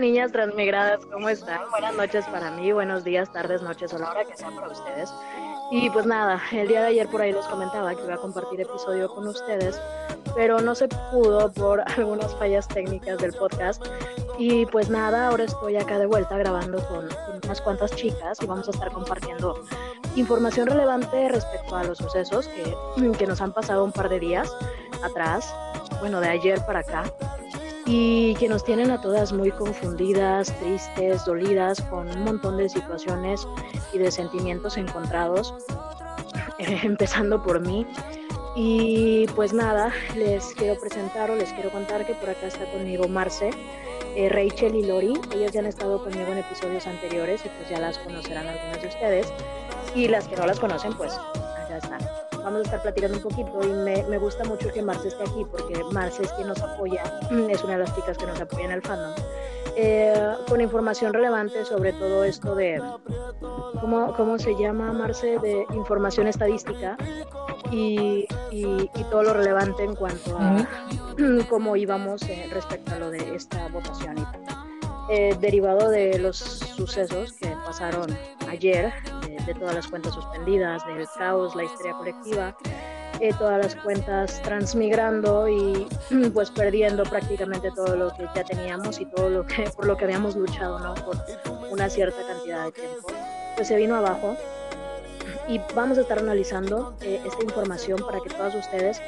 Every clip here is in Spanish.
Niñas transmigradas, ¿cómo están? Buenas noches para mí, buenos días, tardes, noches o la hora que sea para ustedes. Y pues nada, el día de ayer por ahí les comentaba que iba a compartir episodio con ustedes, pero no se pudo por algunas fallas técnicas del podcast. Y pues nada, ahora estoy acá de vuelta grabando con, unas cuantas chicas y vamos a estar compartiendo información relevante respecto a los sucesos que, que nos han pasado un par de días atrás, bueno, de ayer para acá y que nos tienen a todas muy confundidas, tristes, dolidas, con un montón de situaciones y de sentimientos encontrados, empezando por mí. Y pues nada, les quiero presentar o les quiero contar que por acá está conmigo Marce, eh, Rachel y Lori. Ellas ya han estado conmigo en episodios anteriores y pues ya las conocerán algunas de ustedes. Y las que no las conocen, pues allá están vamos a estar platicando un poquito y me, me, gusta mucho que Marce esté aquí porque Marce es quien nos apoya, es una de las chicas que nos apoya en el fandom, eh, con información relevante sobre todo esto de, ¿cómo, cómo se llama Marce? De información estadística y, y, todo lo relevante en cuanto a cómo íbamos eh, respecto a lo de esta votación y eh, derivado de los sucesos que pasaron ayer, de, todas las cuentas suspendidas, del caos, la historia colectiva, eh, todas las cuentas transmigrando y pues perdiendo prácticamente todo lo que ya teníamos y todo lo que por lo que habíamos luchado, ¿no? Por una cierta cantidad de tiempo, pues se vino abajo y vamos a estar analizando eh, esta información para que todas ustedes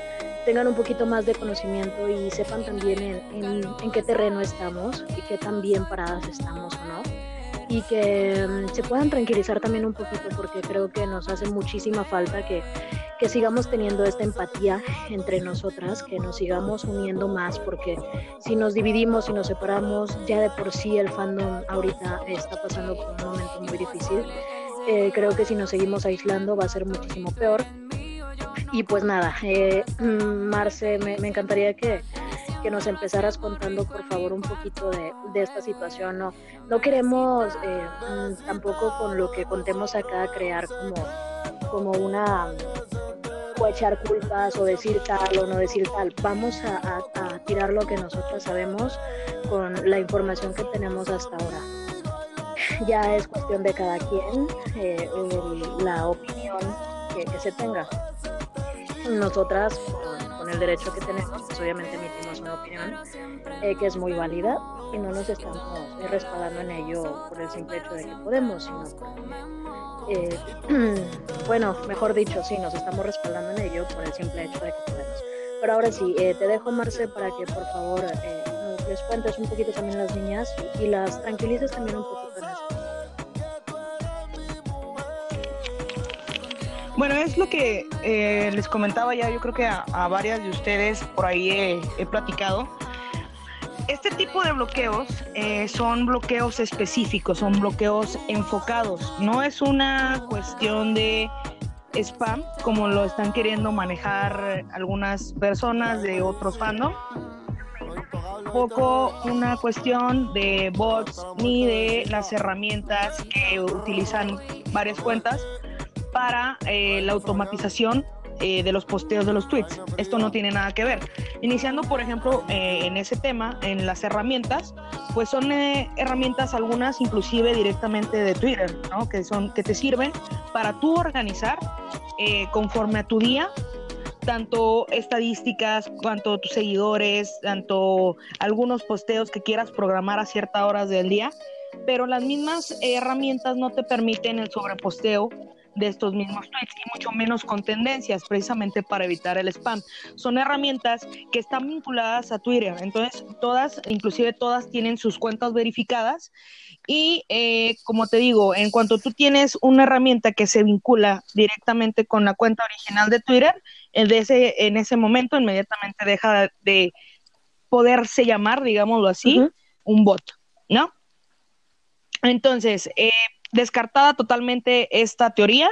tengan un poquito más de conocimiento y sepan también en, en, qué terreno estamos y qué tan bien paradas estamos o no. Y que mm, se puedan tranquilizar también un poquito porque creo que nos hace muchísima falta que, que sigamos teniendo esta empatía entre nosotras, que nos sigamos uniendo más porque si nos dividimos y nos separamos, ya de por sí el fandom ahorita está pasando por un momento muy difícil. Eh, creo que si nos seguimos aislando va a ser muchísimo peor y pues nada, eh, mm, Marce, me, encantaría que, nos empezaras contando, por favor, un poquito de, esta situación. No, no queremos eh, mm, tampoco con lo que contemos acá crear como, como una o echar culpas o decir tal o no decir tal. Vamos a, tirar lo que nosotros sabemos con la información que tenemos hasta ahora. Ya es cuestión de cada quien eh, la opinión que se tenga nosotras, con, el derecho que tenemos, pues obviamente emitimos una opinión eh, que es muy válida y no nos estamos eh, respaldando en ello por el simple hecho de que podemos, sino porque, eh, bueno, mejor dicho, sí, nos estamos respaldando en ello por el simple hecho de que podemos. Pero ahora sí, te dejo, Marce, para que por favor les cuentes un poquito también las niñas y las tranquilices también un poquito Bueno, es lo que eh, les comentaba ya, yo creo que a, varias de ustedes por ahí he, platicado. Este tipo de bloqueos eh, son bloqueos específicos, son bloqueos enfocados. No es una cuestión de spam como lo están queriendo manejar algunas personas de otros fandom. Poco una cuestión de bots ni de las herramientas que utilizan varias cuentas para eh, la automatización eh, de los posteos de los tweets. Esto no tiene nada que ver. Iniciando, por ejemplo, eh, en ese tema, en las herramientas, pues son herramientas algunas inclusive directamente de Twitter, ¿no? Que, son, que te sirven para tú organizar conforme a tu día tanto estadísticas, cuanto tus seguidores, tanto algunos posteos que quieras programar a ciertas horas del día, pero las mismas herramientas no te permiten el sobreposteo de estos mismos tweets y mucho menos con tendencias, precisamente para evitar el spam. Son herramientas que están vinculadas a Twitter, entonces todas, inclusive todas tienen sus cuentas verificadas y eh, como te digo, en cuanto tú tienes una herramienta que se vincula directamente con la cuenta original de Twitter, el de ese, en ese momento inmediatamente deja de poderse llamar, digámoslo así, un bot, ¿no? Entonces, eh, descartada totalmente esta teoría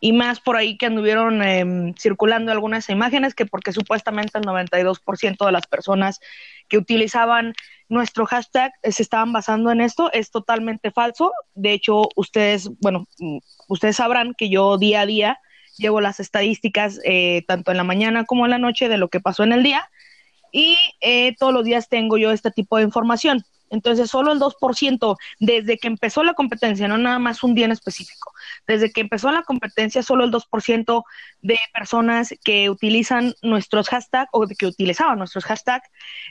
y más por ahí que anduvieron em, circulando algunas imágenes que porque supuestamente el 92% de las personas que utilizaban nuestro hashtag eh, se estaban basando en esto, es totalmente falso. De hecho, ustedes, bueno, mm, ustedes sabrán que yo día a día llevo las estadísticas eh, tanto en la mañana como en la noche de lo que pasó en el día y eh, todos los días tengo yo este tipo de información. Entonces, solo el 2% desde que empezó la competencia, no nada más un día en específico, desde que empezó la competencia, solo el 2% de personas que utilizan nuestros hashtags o que utilizaban nuestros hashtags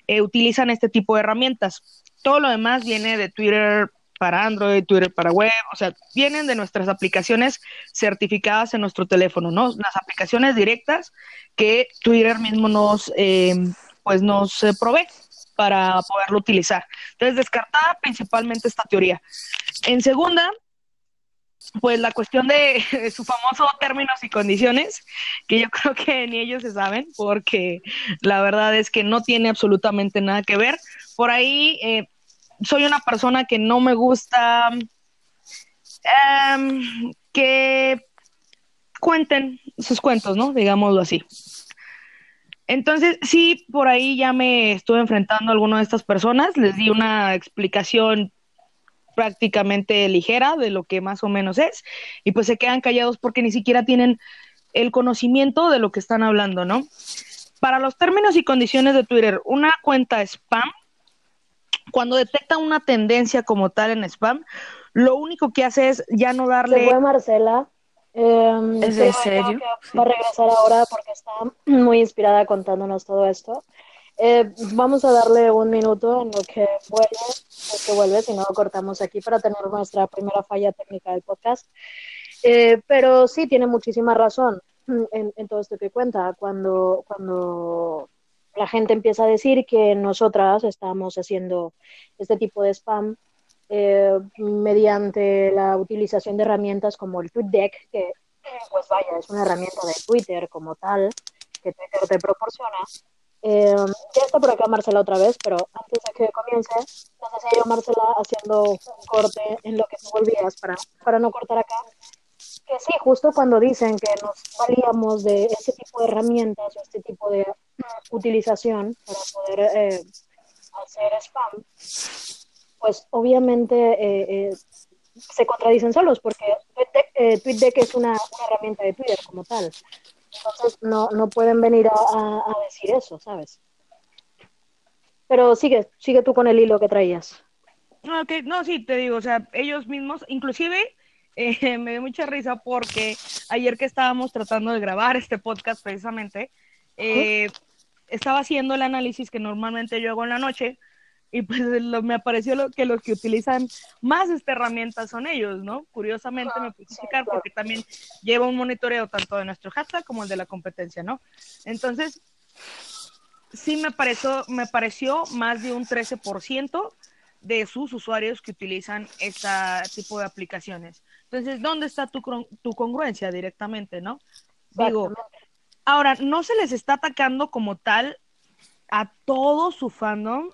eh, utilizan este tipo de herramientas. Todo lo demás viene de Twitter para Android, Twitter para web, o sea, vienen de nuestras aplicaciones certificadas en nuestro teléfono, ¿no? Las aplicaciones directas que Twitter mismo nos, eh, pues nos eh, provee para poderlo utilizar. Entonces, descartada principalmente esta teoría. En segunda, pues la cuestión de, su famoso términos y condiciones, que yo creo que ni ellos se saben, porque la verdad es que no tiene absolutamente nada que ver. Por ahí eh, soy una persona que no me gusta em, que cuenten sus cuentos, ¿no? Digámoslo así. Entonces, sí, por ahí ya me estuve enfrentando a alguna de estas personas, les di una explicación prácticamente ligera de lo que más o menos es, y pues se quedan callados porque ni siquiera tienen el conocimiento de lo que están hablando, ¿no? Para los términos y condiciones de Twitter, una cuenta spam, cuando detecta una tendencia como tal en spam, lo único que hace es ya no darle... Se fue Marcela. Eh, ¿Es de serio? Va a regresar ahora porque está muy inspirada contándonos todo esto. Eh, vamos a darle un minuto en lo que vuelve, lo que vuelve, si no cortamos aquí para tener nuestra primera falla técnica del podcast. Eh, pero sí, tiene muchísima razón en, en, todo esto que cuenta. Cuando, cuando la gente empieza a decir que nosotras estamos haciendo este tipo de spam, eh, mediante la utilización de herramientas como el TweetDeck, que pues vaya, es una herramienta de Twitter como tal, que Twitter te proporciona. Eh, ya está por acá Marcela otra vez, pero antes de que comience, entonces yo Marcela haciendo un corte en lo que te volvías para, para no cortar acá. Que sí, justo cuando dicen que nos valíamos de ese tipo de herramientas o este tipo de utilización para poder eh, hacer spam, pues obviamente eh, eh, se contradicen solos, porque TweetDeck, es una, herramienta de Twitter como tal. Entonces no, no pueden venir a, decir eso, ¿sabes? Pero sigue, sigue tú con el hilo que traías. No, okay. no, sí, te digo, o sea, ellos mismos, inclusive eh, me dio mucha risa porque ayer que estábamos tratando de grabar este podcast precisamente, eh, estaba haciendo el análisis que normalmente yo hago en la noche y pues me apareció lo, que los que utilizan más esta herramienta son ellos, ¿no? Curiosamente me puse a explicar porque también lleva un monitoreo tanto de nuestro hashtag como el de la competencia, ¿no? Entonces, sí me pareció, me pareció más de un 13% de sus usuarios que utilizan este tipo de aplicaciones. Entonces, ¿dónde está tu, tu congruencia directamente, no? Digo, ahora, no se les está atacando como tal a todo su fandom,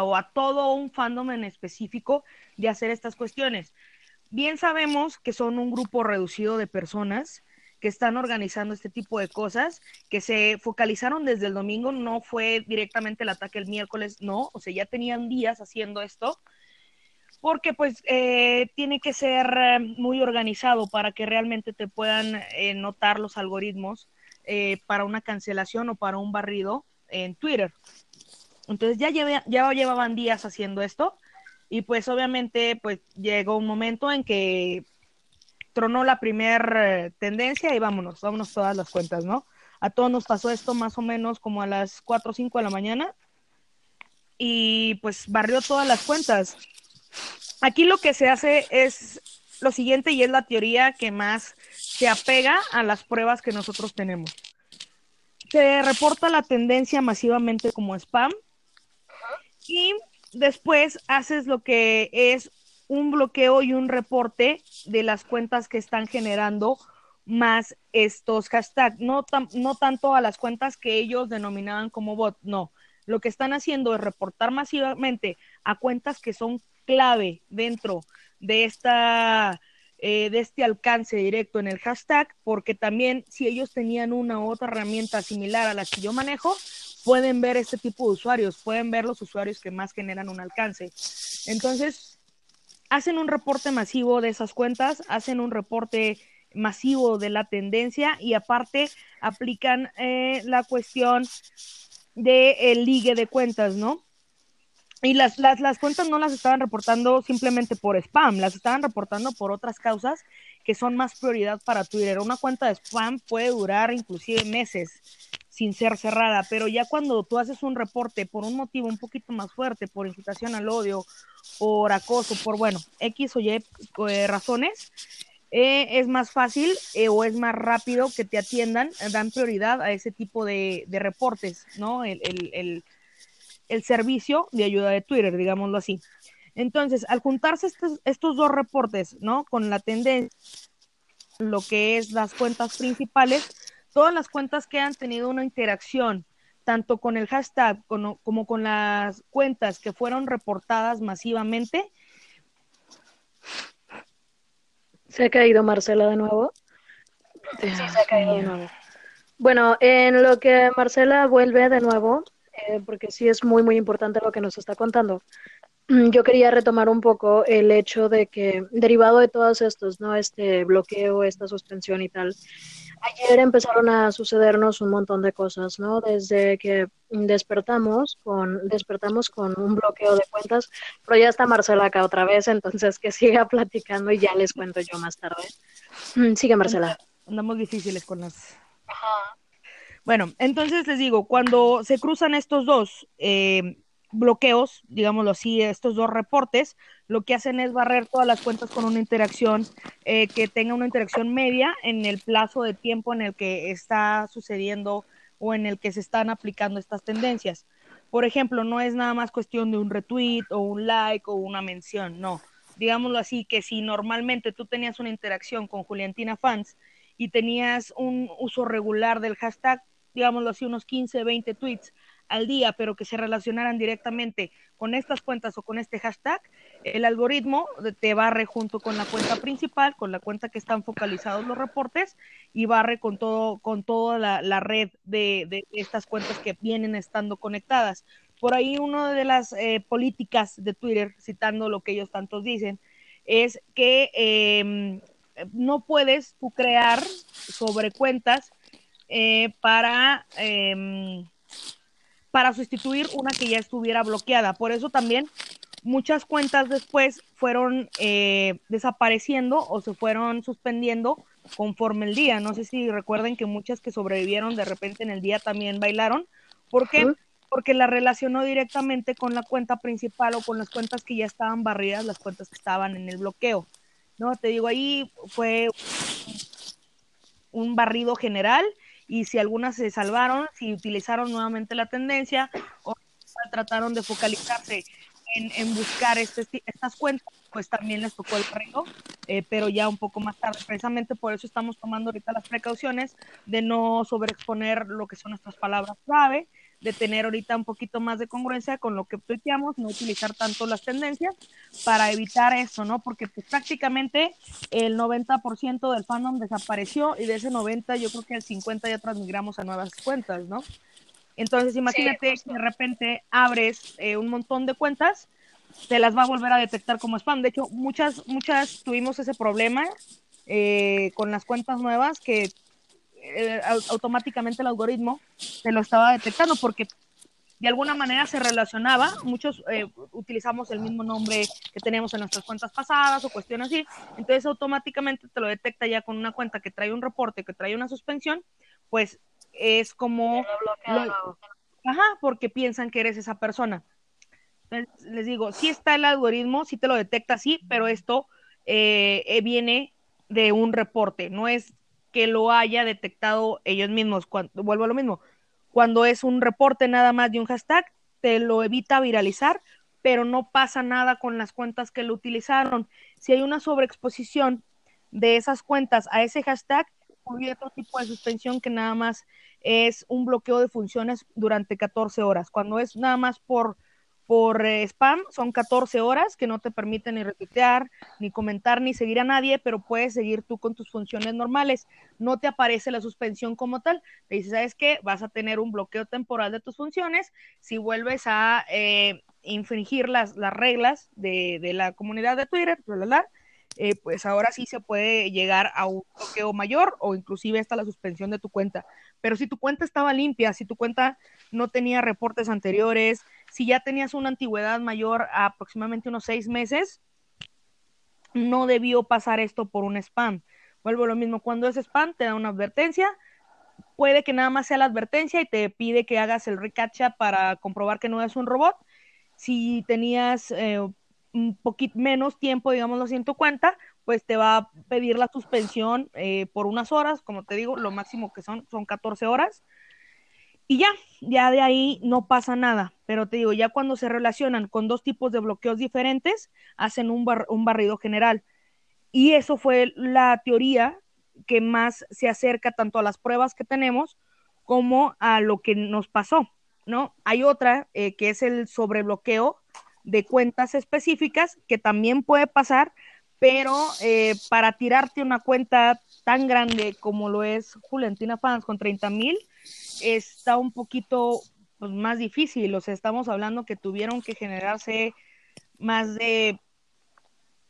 o a todo un fandom en específico de hacer estas cuestiones. Bien sabemos que son un grupo reducido de personas que están organizando este tipo de cosas, que se focalizaron desde el domingo, no fue directamente el ataque el miércoles, no, o sea, ya tenían días haciendo esto, porque pues eh, tiene que ser eh, muy organizado para que realmente te puedan eh, notar los algoritmos para una cancelación o para un barrido en Twitter. Entonces ya, ya llevaban días haciendo esto y pues obviamente pues llegó un momento en que tronó la primera eh, tendencia y vámonos, vámonos todas las cuentas, ¿no? A todos nos pasó esto más o menos como a las 4 o 5 de la mañana y pues barrió todas las cuentas. Aquí lo que se hace es lo siguiente y es la teoría que más se apega a las pruebas que nosotros tenemos. Se reporta la tendencia masivamente como spam y después haces lo que es un bloqueo y un reporte de las cuentas que están generando más estos hashtags, no, no tanto a las cuentas que ellos denominaban como bot, no. Lo que están haciendo es reportar masivamente a cuentas que son clave dentro de esta eh, de este alcance directo en el hashtag, porque también si ellos tenían una u otra herramienta similar a la que yo manejo, pueden ver este tipo de usuarios, pueden ver los usuarios que más generan un alcance. Entonces, hacen un reporte masivo de esas cuentas, hacen un reporte masivo de la tendencia y aparte aplican eh, la cuestión del el ligue de cuentas, ¿no? y las, las, las cuentas no las estaban reportando simplemente por spam, las estaban reportando por otras causas que son más prioridad para Twitter. Una cuenta de spam puede durar inclusive meses sin ser cerrada, pero ya cuando tú haces un reporte por un motivo un poquito más fuerte, por incitación al odio, por acoso, por, bueno, X o Y eh, razones, eh, es más fácil eh, o es más rápido que te atiendan, dan prioridad a ese tipo de, reportes, ¿no? El, servicio de ayuda de Twitter, digámoslo así. Entonces, al juntarse estos, estos dos reportes, ¿no? Con la tendencia, lo que es las cuentas principales, todas las cuentas que han tenido una interacción, tanto con el hashtag como, como con las cuentas que fueron reportadas masivamente, ¿Se ha caído Marcela de nuevo? Sí, se ha caído de nuevo. Bueno, en lo que Marcela vuelve de nuevo, eh, porque sí es muy, muy importante lo que nos está contando, yo quería retomar un poco el hecho de que, derivado de todos estos, ¿no? Este bloqueo, esta suspensión y tal, ayer empezaron a sucedernos un montón de cosas, ¿no? Desde que despertamos con, despertamos con un bloqueo de cuentas, pero ya está Marcela acá otra vez, entonces que siga platicando y ya les cuento yo más tarde. Mm, sigue Marcela. Andamos difíciles con las... Bueno, entonces les digo, cuando se cruzan estos dos, eh, bloqueos, digámoslo así, estos dos reportes, lo que hacen es barrer todas las cuentas con una interacción eh, que tenga una interacción media en el plazo de tiempo en el que está sucediendo o en el que se están aplicando estas tendencias. Por ejemplo, no es nada más cuestión de un retweet o un like o una mención, no. Digámoslo así, que si normalmente tú tenías una interacción con Juliantina Fans y tenías un uso regular del hashtag, digámoslo así, unos 15, 20 tweets, al día, pero que se relacionaran directamente con estas cuentas o con este hashtag, el algoritmo te barre junto con la cuenta principal, con la cuenta que están focalizados los reportes y barre con todo, con toda la, red de, estas cuentas que vienen estando conectadas. Por ahí una de las eh, políticas de Twitter, citando lo que ellos tantos dicen, es que em, no puedes tú crear sobre cuentas eh, para em, para sustituir una que ya estuviera bloqueada. Por eso también muchas cuentas después fueron eh, desapareciendo o se fueron suspendiendo conforme el día. No sé si recuerden que muchas que sobrevivieron de repente en el día también bailaron. ¿Por qué? Porque la relacionó directamente con la cuenta principal o con las cuentas que ya estaban barridas, las cuentas que estaban en el bloqueo. No, te digo, ahí fue un barrido general y si algunas se salvaron, si utilizaron nuevamente la tendencia o trataron de focalizarse en, buscar este, estas cuentas, pues también les tocó el reto, eh, pero ya un poco más tarde. Precisamente por eso estamos tomando ahorita las precauciones de no sobreexponer lo que son nuestras palabras clave, de tener ahorita un poquito más de congruencia con lo que tuiteamos, no utilizar tanto las tendencias para evitar eso, ¿no? Porque pues prácticamente el 90% del fandom desapareció y de ese 90 yo creo que el 50 ya transmigramos a nuevas cuentas, ¿no? Entonces imagínate que de repente abres eh, un montón de cuentas, te las va a volver a detectar como spam. De hecho, muchas, muchas tuvimos ese problema eh, con las cuentas nuevas que eh, automáticamente el algoritmo te lo estaba detectando porque de alguna manera se relacionaba, muchos eh, utilizamos el mismo nombre que teníamos en nuestras cuentas pasadas o cuestiones así, entonces automáticamente te lo detecta ya con una cuenta que trae un reporte, que trae una suspensión, pues es como... ajá, porque piensan que eres esa persona. Entonces, les digo, sí está el algoritmo, sí te lo detecta, sí, pero esto eh, viene de un reporte, no es que lo haya detectado ellos mismos. Cuando, vuelvo a lo mismo, cuando es un reporte nada más de un hashtag, te lo evita viralizar, pero no pasa nada con las cuentas que lo utilizaron. Si hay una sobreexposición de esas cuentas a ese hashtag, hay otro tipo de suspensión que nada más es un bloqueo de funciones durante 14 horas. Cuando es nada más por por eh, spam son 14 horas que no te permiten ni retuitear, ni comentar, ni seguir a nadie, pero puedes seguir tú con tus funciones normales. No te aparece la suspensión como tal. Te dice, ¿sabes qué? Vas a tener un bloqueo temporal de tus funciones. Si vuelves a eh, infringir las, las reglas de, de, la comunidad de Twitter, eh, pues ahora sí se puede llegar a un bloqueo mayor o inclusive hasta la suspensión de tu cuenta. Pero si tu cuenta estaba limpia, si tu cuenta no tenía reportes anteriores, si ya tenías una antigüedad mayor a aproximadamente unos seis meses, no debió pasar esto por un spam. Vuelvo a lo mismo, cuando es spam te da una advertencia, puede que nada más sea la advertencia y te pide que hagas el recacha para comprobar que no es un robot. Si tenías eh, un poquito menos tiempo, así, en tu cuenta, pues te va a pedir la suspensión eh, por unas horas, como te digo, lo máximo que son son 14 horas. Y ya, ya de ahí no pasa nada. Pero te digo, ya cuando se relacionan con dos tipos de bloqueos diferentes, hacen un, un barrido general. Y eso fue la teoría que más se acerca tanto a las pruebas que tenemos como a lo que nos pasó, ¿no? Hay otra eh, que es el sobrebloqueo de cuentas específicas que también puede pasar, pero eh, para tirarte una cuenta tan grande como lo es Juliantina Fans con 30 mil, está un poquito pues, más difícil. O sea, estamos hablando que tuvieron que generarse más de,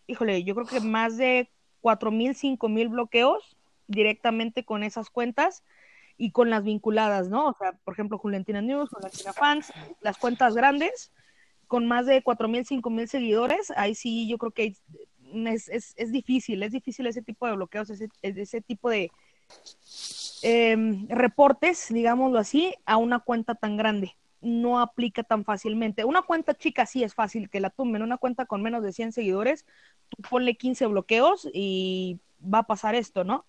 híjole, yo creo que más de 4 mil, 5 mil bloqueos directamente con esas cuentas y con las vinculadas, ¿no? O sea, por ejemplo, Juliantina News, Juliantina Fans, las cuentas grandes con más de 4 mil, 5 mil seguidores, ahí sí yo creo que es, es, es, difícil, es difícil ese tipo de bloqueos, ese, ese tipo de eh, reportes, digámoslo así, a una cuenta tan grande. No aplica tan fácilmente. Una cuenta chica sí es fácil que la tumben. Una cuenta con menos de 100 seguidores, tú ponle 15 bloqueos y va a pasar esto, ¿no?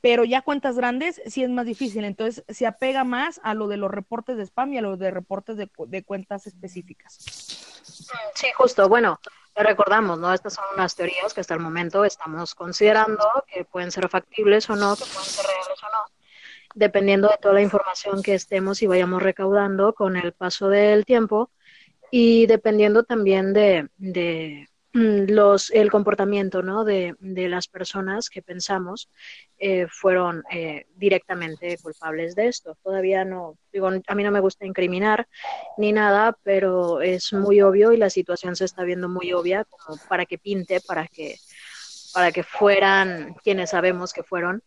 Pero ya cuentas grandes sí es más difícil, entonces se apega más a lo de los reportes de spam y a los de reportes de, de cuentas específicas. Sí, justo, bueno, recordamos, ¿no? Estas son unas teorías que hasta el momento estamos considerando que pueden ser factibles o no, que pueden ser reales o no, dependiendo de toda la información que estemos y vayamos recaudando con el paso del tiempo y dependiendo también de, de Mm, los, el comportamiento ¿no? de, de, las personas que pensamos eh, fueron eh, directamente culpables de esto. Todavía no, digo, a mí no me gusta incriminar ni nada, pero es muy obvio y la situación se está viendo muy obvia como para que pinte, para que, para que fueran quienes sabemos que fueron.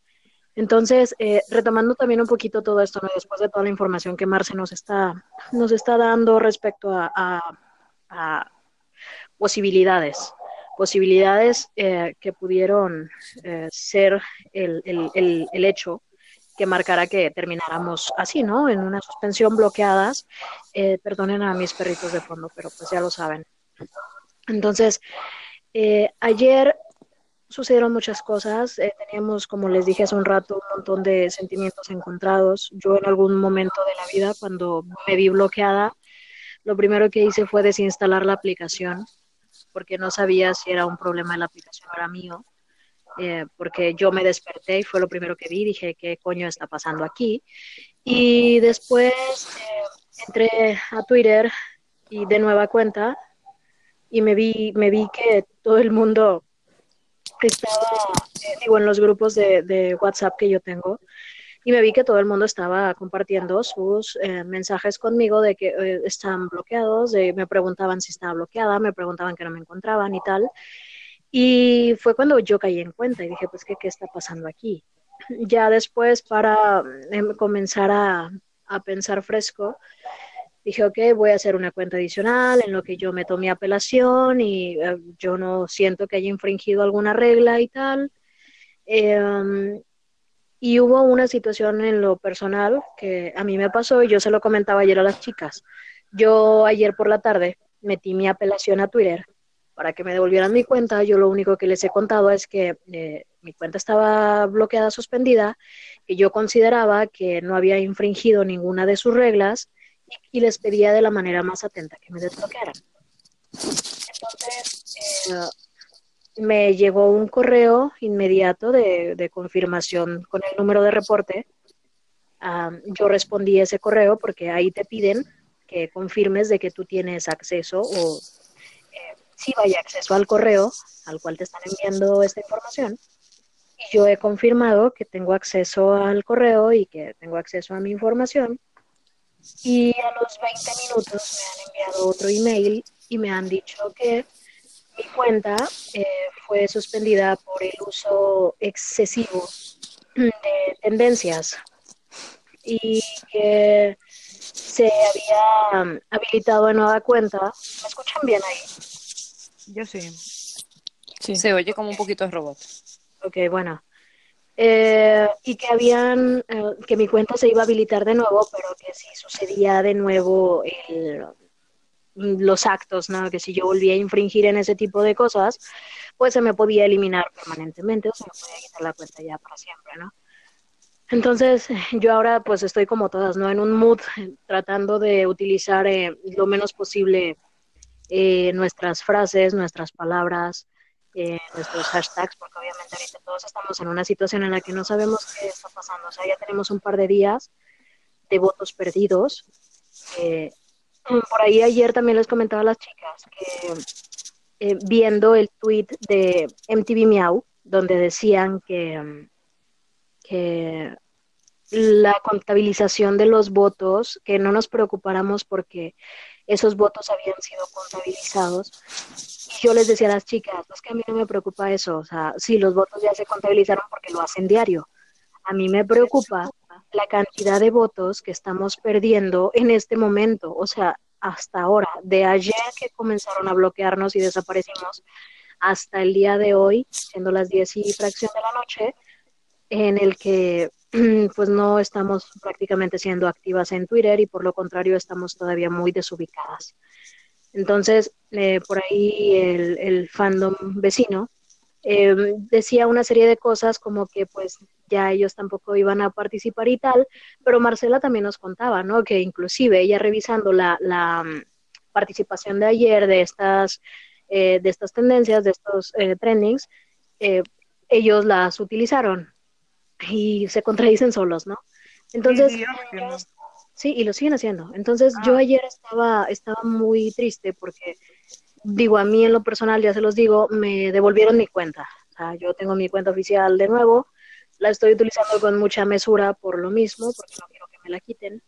Entonces, eh, retomando también un poquito todo esto, ¿no? después de toda la información que Marce nos está, nos está dando respecto a, a, a posibilidades, posibilidades eh, que pudieron eh, ser el, el, el, hecho que marcara que termináramos así, ¿no? En una suspensión bloqueadas. Eh, perdonen a mis perritos de fondo, pero pues ya lo saben. Entonces, ayer sucedieron muchas cosas. teníamos, como les dije hace un rato, un montón de sentimientos encontrados. Yo en algún momento de la vida, cuando me vi bloqueada, lo primero que hice fue desinstalar la aplicación porque no sabía si era un problema de la aplicación era mío, eh, porque yo me desperté y fue lo primero que vi, dije, ¿qué coño está pasando aquí? Y después eh, entré a Twitter y de nueva cuenta y me vi, me vi que todo el mundo estaba, eh, digo, en los grupos de WhatsApp que yo tengo, y me vi que todo el mundo estaba compartiendo sus eh, mensajes conmigo de que eh, estaban bloqueados, de, me preguntaban si estaba bloqueada, me preguntaban que no me encontraban y tal. Y fue cuando yo caí en cuenta y dije, pues, ¿qué, qué está pasando aquí? Ya después, para em, comenzar a, a pensar fresco, dije, ok, voy a hacer una cuenta adicional en lo que yo meto mi apelación y eh, yo no siento que haya infringido alguna regla y tal. Eh, y hubo una situación en lo personal que a mí me pasó y yo se lo comentaba ayer a las chicas. Yo ayer por la tarde metí mi apelación a Twitter para que me devolvieran mi cuenta. Yo lo único que les he contado es que eh, mi cuenta estaba bloqueada, suspendida, que yo consideraba que no había infringido ninguna de sus reglas y, les pedía de la manera más atenta que me desbloquearan. Entonces, eh, me llegó un correo inmediato de, confirmación con el número de reporte. yo respondí ese correo porque ahí te piden que confirmes de que tú tienes acceso o eh, si vaya acceso al correo al cual te están enviando esta información. Y yo he confirmado que tengo acceso al correo y que tengo acceso a mi información. Y a los 20 minutos me han enviado otro email y me han dicho que mi cuenta eh, fue suspendida por el uso excesivo de tendencias y que se había habilitado de nueva cuenta. ¿Me escuchan bien ahí? Yo sí. Sí. Se oye como un poquito de robot. Ok, bueno. Eh, y que habían, eh, que mi cuenta se iba a habilitar de nuevo, pero que si sucedía de nuevo el, los actos, ¿no? Que si yo volvía a infringir en ese tipo de cosas, pues se me podía eliminar permanentemente o se me podía quitar la cuenta ya para siempre, ¿no? Entonces, yo ahora pues estoy como todas, ¿no? En un mood tratando de utilizar eh, lo menos posible eh, nuestras frases, nuestras palabras, eh, nuestros hashtags, porque obviamente ahorita todos estamos en una situación en la que no sabemos qué está pasando. O sea, ya tenemos un par de días de votos perdidos. Por ahí ayer también les comentaba a las chicas que viendo el tweet de MTV Miau, donde decían que que la contabilización de los votos, que no nos preocupáramos porque esos votos habían sido contabilizados. Y yo les decía a las chicas, es que a mí no me preocupa eso, o sea, sí, los votos ya se contabilizaron porque lo hacen diario. A mí me preocupa la cantidad de votos que estamos perdiendo en este momento, o sea, hasta ahora, de ayer que comenzaron a bloquearnos y desaparecimos, hasta el día de hoy, siendo las 10 y fracción de la noche, en el que pues no estamos prácticamente siendo activas en Twitter y por lo contrario estamos todavía muy desubicadas. Entonces, eh, por ahí el, fandom vecino eh, decía una serie de cosas como que pues ya ellos tampoco iban a participar y tal, pero Marcela también nos contaba, ¿no? Que inclusive ella revisando la, la mm, participación de ayer de estas, eh, de estas tendencias, de estos trendings, ellos las utilizaron y se contradicen solos, ¿no? Entonces, sí, y lo siguen haciendo. Entonces, yo ah. ayer estaba, estaba muy triste porque, digo, a mí en lo personal, ya se los digo, me devolvieron mi cuenta. O sea, yo tengo mi cuenta oficial de nuevo, la estoy utilizando con mucha mesura por lo mismo, porque no quiero que me la quiten,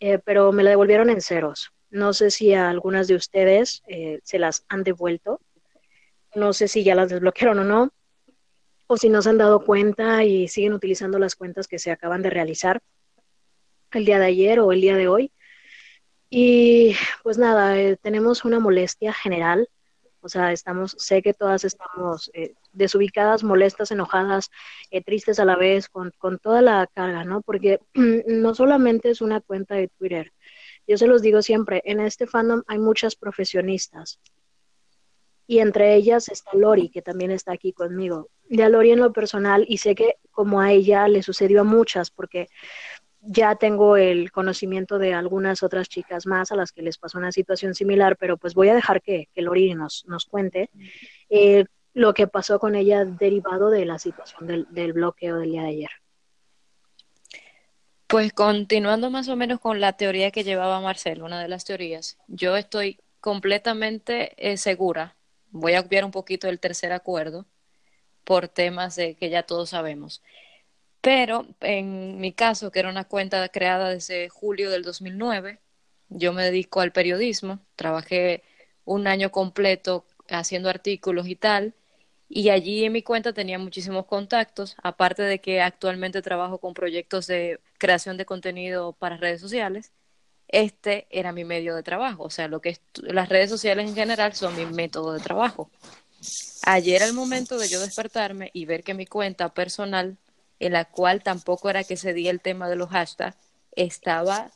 eh, pero me la devolvieron en ceros. No sé si a algunas de ustedes eh, se las han devuelto. No sé si ya las desbloquearon o no o si no se han dado cuenta y siguen utilizando las cuentas que se acaban de realizar el día de ayer o el día de hoy. Y pues nada, eh, tenemos una molestia general, o sea, estamos, sé que todas estamos eh, desubicadas, molestas, enojadas, eh, tristes a la vez, con, con toda la carga, ¿no? Porque no solamente es una cuenta de Twitter, yo se los digo siempre, en este fandom hay muchas profesionistas, y entre ellas está Lori, que también está aquí conmigo. De a Lori en lo personal, y sé que como a ella le sucedió a muchas, porque ya tengo el conocimiento de algunas otras chicas más a las que les pasó una situación similar, pero pues voy a dejar que, que Lori nos, nos cuente eh, lo que pasó con ella derivado de la situación del, del bloqueo del día de ayer. Pues continuando más o menos con la teoría que llevaba Marcelo, una de las teorías, yo estoy completamente eh, segura voy a obviar un poquito el tercer acuerdo por temas de que ya todos sabemos. Pero en mi caso, que era una cuenta creada desde julio del 2009, yo me dedico al periodismo, trabajé un año completo haciendo artículos y tal, y allí en mi cuenta tenía muchísimos contactos, aparte de que actualmente trabajo con proyectos de creación de contenido para redes sociales, este era mi medio de trabajo. O sea, lo que las redes sociales en general son mi método de trabajo. Ayer el momento de yo despertarme y ver que mi cuenta personal, en la cual tampoco era que se di el tema de los hashtags, estaba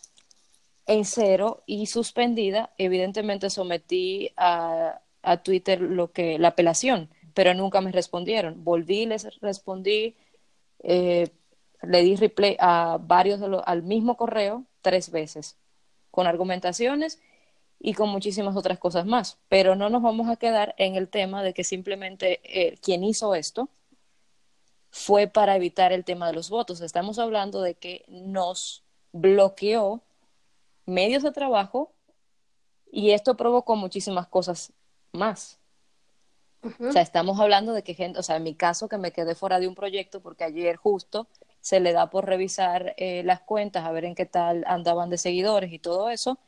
en cero y suspendida, evidentemente sometí a, a Twitter lo que la apelación, pero nunca me respondieron. Volví les respondí, eh, le di replay a varios de los, al mismo correo tres veces con argumentaciones y con muchísimas otras cosas más. Pero no nos vamos a quedar en el tema de que simplemente eh, quien hizo esto fue para evitar el tema de los votos. Estamos hablando de que nos bloqueó medios de trabajo y esto provocó muchísimas cosas más. O sea, estamos hablando de que gente, o sea, en mi caso que me quedé fuera de un proyecto porque ayer justo se le da por revisar eh, las cuentas, a ver en qué tal andaban de seguidores y todo eso.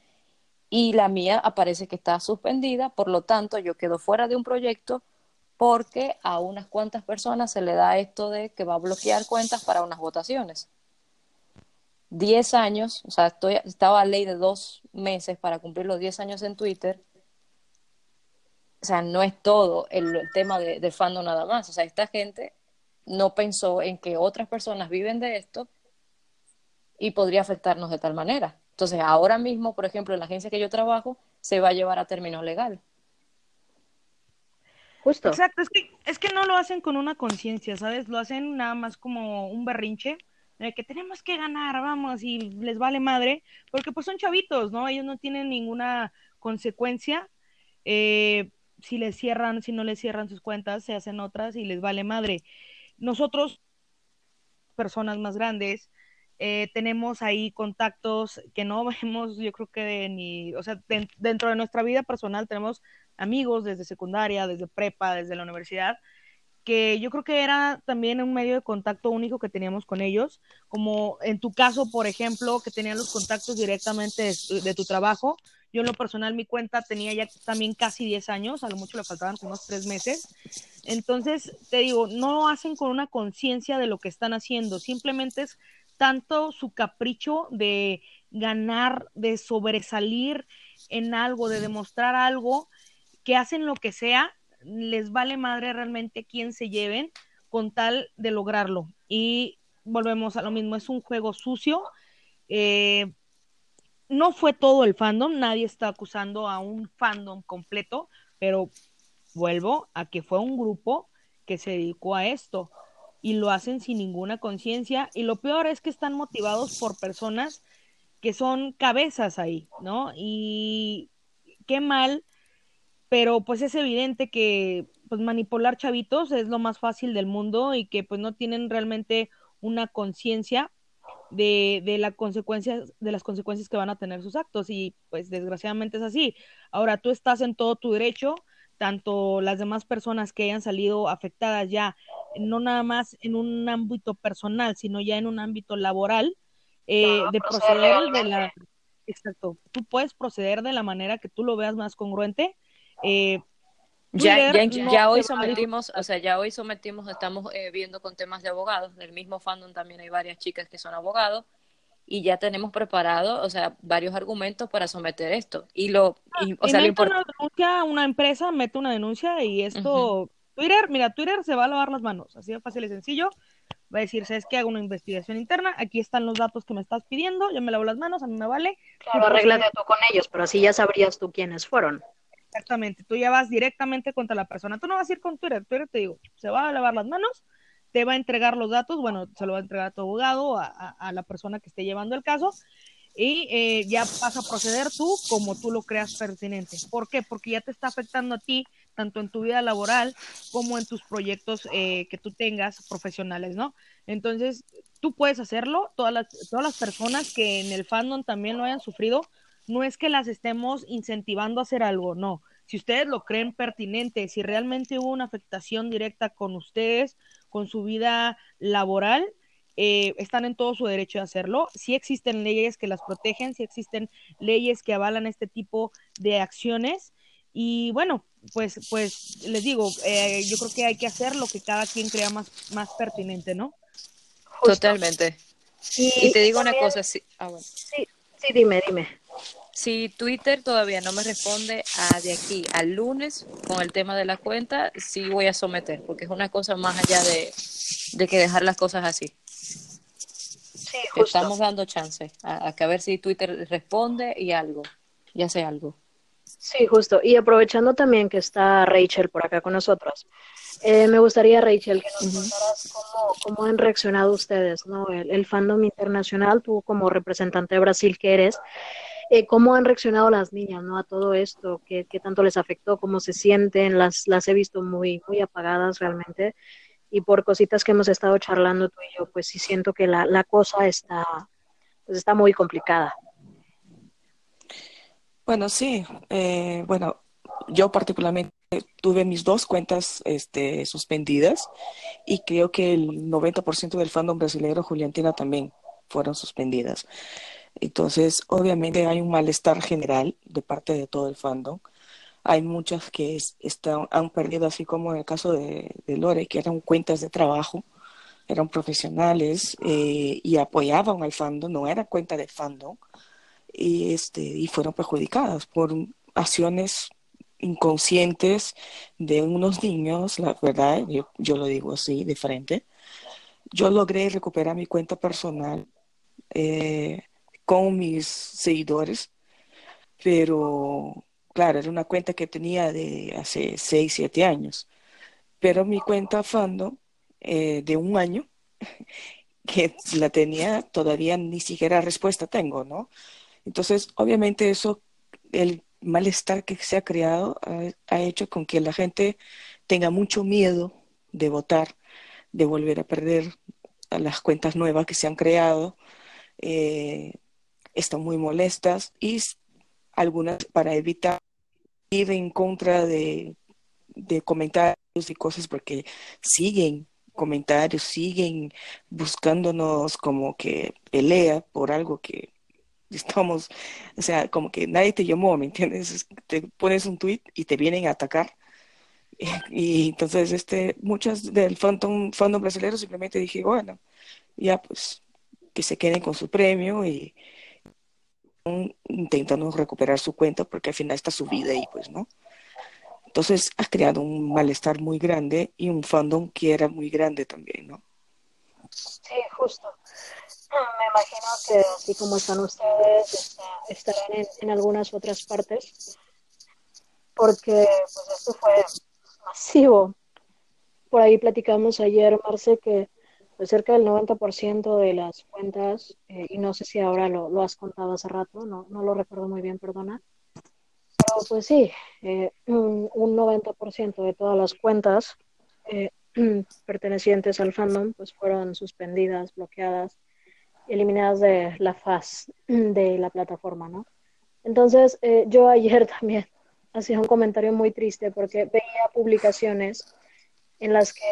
Y la mía aparece que está suspendida, por lo tanto yo quedo fuera de un proyecto porque a unas cuantas personas se le da esto de que va a bloquear cuentas para unas votaciones. 10 años, o sea, estoy, estaba a ley de dos meses para cumplir los 10 años en Twitter. O sea, no es todo el, tema de, del fandom nada más. O sea, esta gente no pensó en que otras personas viven de esto y podría afectarnos de tal manera. Entonces, ahora mismo, por ejemplo, en la agencia que yo trabajo, se va a llevar a términos legal. Exacto, es que, es que no lo hacen con una conciencia, ¿sabes? Lo hacen nada más como un berrinche de que tenemos que ganar, vamos, y les vale madre, porque pues son chavitos, ¿no? Ellos no tienen ninguna consecuencia. Eh, si les cierran, si no les cierran sus cuentas, se hacen otras y les vale madre. Nosotros, personas más grandes, eh, tenemos ahí contactos que no vemos, yo creo que ni, o sea, dentro de nuestra vida personal tenemos amigos desde secundaria, desde prepa, desde la universidad, que yo creo que era también un medio de contacto único que teníamos con ellos, como en tu caso, por ejemplo, que tenían los contactos directamente de, tu trabajo. Yo en lo personal mi cuenta tenía ya también casi 10 años, a lo mucho le faltaban unos 3 meses. Entonces, te digo, no lo hacen con una conciencia de lo que están haciendo, simplemente es tanto su capricho de ganar, de sobresalir en algo, de demostrar algo, que hacen lo que sea les vale madre realmente quién se lleven con tal de lograrlo. Y volvemos a lo mismo, es un juego sucio. Eh, no fue todo el fandom, nadie está acusando a un fandom completo, pero vuelvo a que fue un grupo que se dedicó a esto y lo hacen sin ninguna conciencia y lo peor es que están motivados por personas que son cabezas ahí, ¿no? Y qué mal pero pues es evidente que pues manipular chavitos es lo más fácil del mundo y que pues no tienen realmente una conciencia de, de, la consecuencia, de las consecuencias que van a tener sus actos y pues desgraciadamente es así. Ahora tú estás en todo tu derecho, tanto las demás personas que hayan salido afectadas ya, no nada más en un ámbito personal, sino ya en un ámbito laboral, eh, de proceder de la... Exacto, tú puedes proceder de la manera que tú lo veas más congruente eh, ya, ya, hoy sometimos, o sea, ya hoy sometimos, estamos eh, viendo con temas de abogados, del mismo fandom también hay varias chicas que son abogados y ya tenemos preparado, o sea, varios argumentos para someter esto. Y lo, y, o sea, una denuncia, una empresa mete una denuncia y esto, Twitter, mira, Twitter se va a lavar las manos, así de fácil y sencillo. Va a decir, ¿sabes que Hago una investigación interna, aquí están los datos que me estás pidiendo, yo me lavo las manos, a mí me vale. Claro, arréglate tú con ellos, pero así ya sabrías tú quiénes fueron. Exactamente, tú ya vas directamente contra la persona. Tú no vas a ir con Twitter, Twitter te digo, se va a lavar las manos, te va a entregar los datos, bueno, se lo va a entregar a tu abogado, a, la persona que esté llevando el caso, y eh, ya vas a proceder tú como tú lo creas pertinente. ¿Por qué? Porque ya te está afectando a ti, tanto en tu vida laboral como en tus proyectos eh, que tú tengas profesionales, ¿no? Entonces, tú puedes hacerlo, todas las, todas las personas que en el fandom también lo hayan sufrido, no es que las estemos incentivando a hacer algo, no. Si ustedes lo creen pertinente, si realmente hubo una afectación directa con ustedes, con su vida laboral, eh, están en todo su derecho de hacerlo. Si existen leyes que las protegen, si existen leyes que avalan este tipo de acciones. Y bueno, pues, pues les digo, eh, yo creo que hay que hacer lo que cada quien crea más, más pertinente, ¿no? Totalmente. Y, te digo una cosa, sí. Ah, sí, sí, dime, dime. Si Twitter todavía no me responde a de aquí al lunes con el tema de la cuenta, sí voy a someter, porque es una cosa más allá de, que dejar las cosas así. Sí, justo. Estamos dando chance a, que a ver si Twitter responde y algo, ya sé algo. Sí, justo. Y aprovechando también que está Rachel por acá con nosotros, eh, me gustaría, Rachel, que nos contaras cómo, han reaccionado ustedes, ¿no? El, el, fandom internacional, tú como representante de Brasil que eres, eh, cómo han reaccionado las niñas ¿no? a todo esto, qué, qué, tanto les afectó, cómo se sienten, las, las he visto muy, muy apagadas realmente. Y por cositas que hemos estado charlando tú y yo, pues sí siento que la, la cosa está, pues está muy complicada. Bueno, sí. Eh, bueno, yo particularmente tuve mis dos cuentas este, suspendidas y creo que el 90% del fandom brasileño Juliantina también fueron suspendidas. Entonces, obviamente hay un malestar general de parte de todo el fandom. Hay muchas que están, han perdido, así como en el caso de, Lore, que eran cuentas de trabajo, eran profesionales eh, y apoyaban al fandom, no era cuenta de fandom, y, este, y fueron perjudicadas por acciones inconscientes de unos niños, la verdad, yo, yo lo digo así, de frente. Yo logré recuperar mi cuenta personal eh, con mis seguidores, pero claro, era una cuenta que tenía de hace 6, 7 años, pero mi cuenta fandom eh, de un año, que la tenía, todavía ni siquiera respuesta tengo, ¿no? Entonces, obviamente eso, el malestar que se ha creado ha, hecho con que la gente tenga mucho miedo de votar, de volver a perder a las cuentas nuevas que se han creado. Eh, están muy molestas y algunas para evitar ir en contra de, de comentarios y cosas porque siguen comentarios, siguen buscándonos como que pelea por algo que estamos, o sea, como que nadie te llamó, ¿me entiendes? Te pones un tweet y te vienen a atacar. Y, entonces, este, muchas del fandom, fandom brasileño simplemente dije, bueno, ya pues que se queden con su premio y intentando recuperar su cuenta porque al final está su vida ahí, pues, ¿no? Entonces ha creado un malestar muy grande y un fandom que era muy grande también, ¿no? Sí, justo. Me imagino que así como están ustedes, estarán en, algunas otras partes, porque pues esto fue masivo. Por ahí platicamos ayer, Marce, que pues, cerca del 90% de las cuentas, eh, y no sé si ahora lo, lo, has contado hace rato, no, no lo recuerdo muy bien, perdona, pero pues sí, eh, un, 90% de todas las cuentas eh, pertenecientes al fandom pues fueron suspendidas, bloqueadas, eliminadas de la faz de la plataforma, ¿no? Entonces, yo ayer también hacía un comentario muy triste porque veía publicaciones en las que,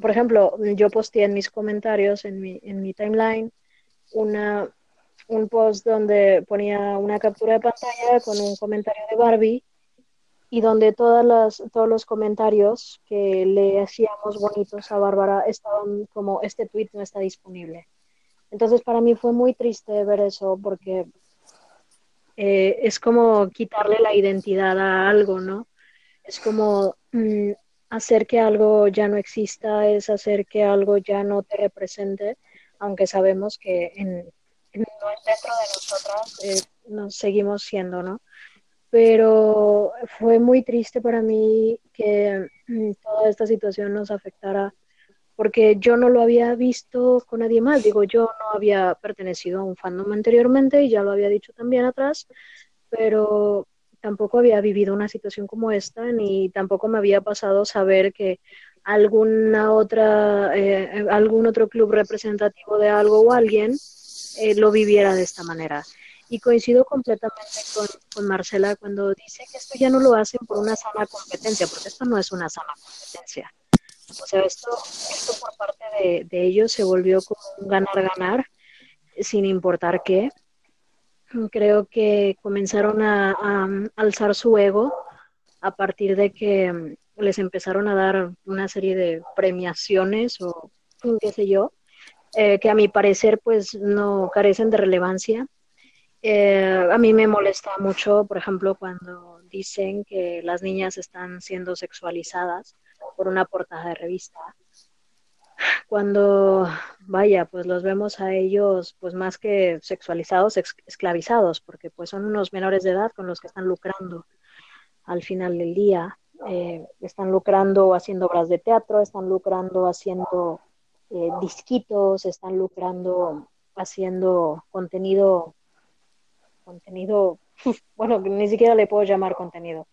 por ejemplo, yo posteé en mis comentarios, en mi, en mi timeline, una, un post donde ponía una captura de pantalla con un comentario de Barbie y donde todas las, todos los comentarios que le hacíamos bonitos a Bárbara estaban como este tweet no está disponible. Entonces para mí fue muy triste ver eso porque eh, es como quitarle la identidad a algo, ¿no? Es como mm, hacer que algo ya no exista, es hacer que algo ya no te represente, aunque sabemos que en, dentro de nosotras eh, nos seguimos siendo, ¿no? Pero fue muy triste para mí que mm, toda esta situación nos afectara porque yo no lo había visto con nadie más. Digo, yo no había pertenecido a un fandom anteriormente y ya lo había dicho también atrás, pero tampoco había vivido una situación como esta ni tampoco me había pasado saber que alguna otra, eh, algún otro club representativo de algo o alguien eh, lo viviera de esta manera. Y coincido completamente con, Marcela cuando dice que esto ya no lo hacen por una sana competencia, porque esto no es una sana competencia. O sea, esto, esto por parte de, de ellos se volvió como un ganar-ganar, sin importar qué. Creo que comenzaron a, a alzar su ego a partir de que les empezaron a dar una serie de premiaciones o qué sé yo, eh, que a mi parecer pues no carecen de relevancia. Eh, a mí me molesta mucho, por ejemplo, cuando dicen que las niñas están siendo sexualizadas por una portada de revista. Cuando, vaya, pues los vemos a ellos, pues más que sexualizados, esclavizados, porque pues son unos menores de edad con los que están lucrando al final del día. Eh, están lucrando haciendo obras de teatro, están lucrando haciendo eh, disquitos, están lucrando haciendo contenido, contenido, bueno, ni siquiera le puedo llamar contenido.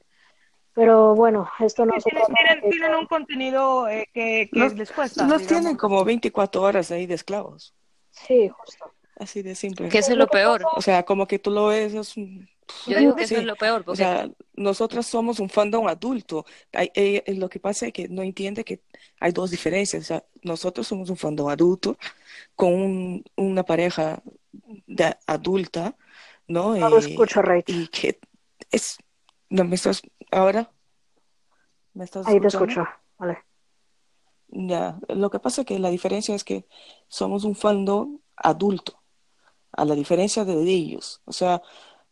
Pero bueno, esto no se tienen, tienen, un contenido eh, que, les cuesta. Los tienen como 24 horas ahí de esclavos. Sí, justo. Así de simple. Que eso es lo peor. O sea, como que tú lo ves, es Yo digo que eso es lo peor. O sea, nosotras somos un fandom adulto. Hay, eh, lo que pasa es que no entiende que hay dos diferencias. O sea, nosotros somos un fandom adulto con una pareja de, adulta, ¿no? No lo escucho, Y que es... ¿No me estás ahora? ¿Me estás Ahí te escucho, vale. Ya, lo que pasa es que la diferencia es que somos un fandom adulto, a la diferencia de ellos. O sea,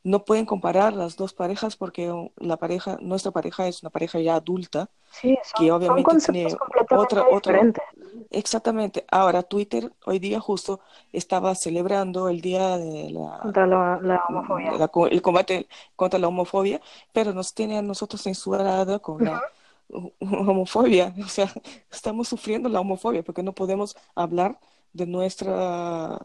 no pueden comparar las dos parejas porque la pareja, nuestra pareja es una pareja ya adulta, Sí, son, que obviamente son tiene otra, otra, exactamente. Ahora, Twitter hoy día justo estaba celebrando el día de la, Contra la, homofobia. la el combate contra la homofobia, pero nos tiene a nosotros censurada con la homofobia. O sea, estamos sufriendo la homofobia porque no podemos hablar de nuestra,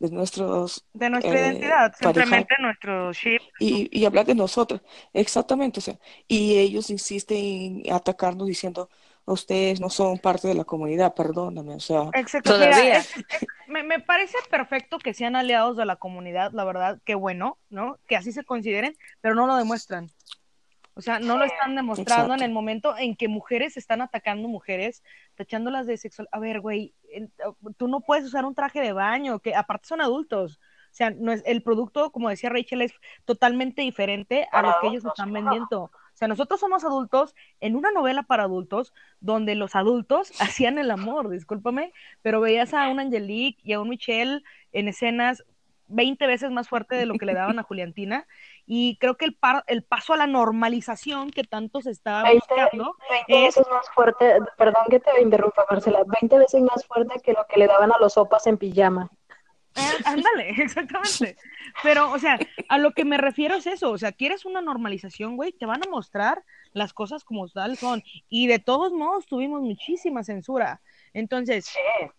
de nuestros De nuestra eh, identidad, pareja simplemente nuestro chip. y, y hablar de nosotros. Exactamente, o sea, y ellos insisten en atacarnos diciendo, ustedes no son parte de la comunidad, perdóname, o sea, Exacto, Todavía. mira, es- es- me, me parece perfecto que sean aliados de la comunidad, la verdad, qué bueno, ¿no? Que así se consideren, pero no lo demuestran. O sea, no lo están demostrando en el momento en que mujeres están atacando mujeres, tachándolas de sexual. A ver, güey, en- tú no puedes usar un traje de baño, que aparte son adultos. O sea, no es, el producto, como decía Rachel, es totalmente diferente a lo que ellos están vendiendo. O sea, nosotros somos adultos en una novela para adultos donde los adultos hacían el amor, discúlpame, pero veías a un Angelique y a un Michelle en escenas 20 veces más fuerte de lo que le daban a Juliantina. Y creo que el, par- el paso a la normalización que tanto se está 20, buscando 20 es veces más fuerte, perdón que te interrumpa, Marcela, 20 veces más fuerte que lo que le daban a los sopas en pijama. Eh, ándale, exactamente. Pero, o sea, a lo que me refiero es eso. O sea, quieres una normalización, güey, te van a mostrar las cosas como tal son. Y de todos modos tuvimos muchísima censura. Entonces, Sí.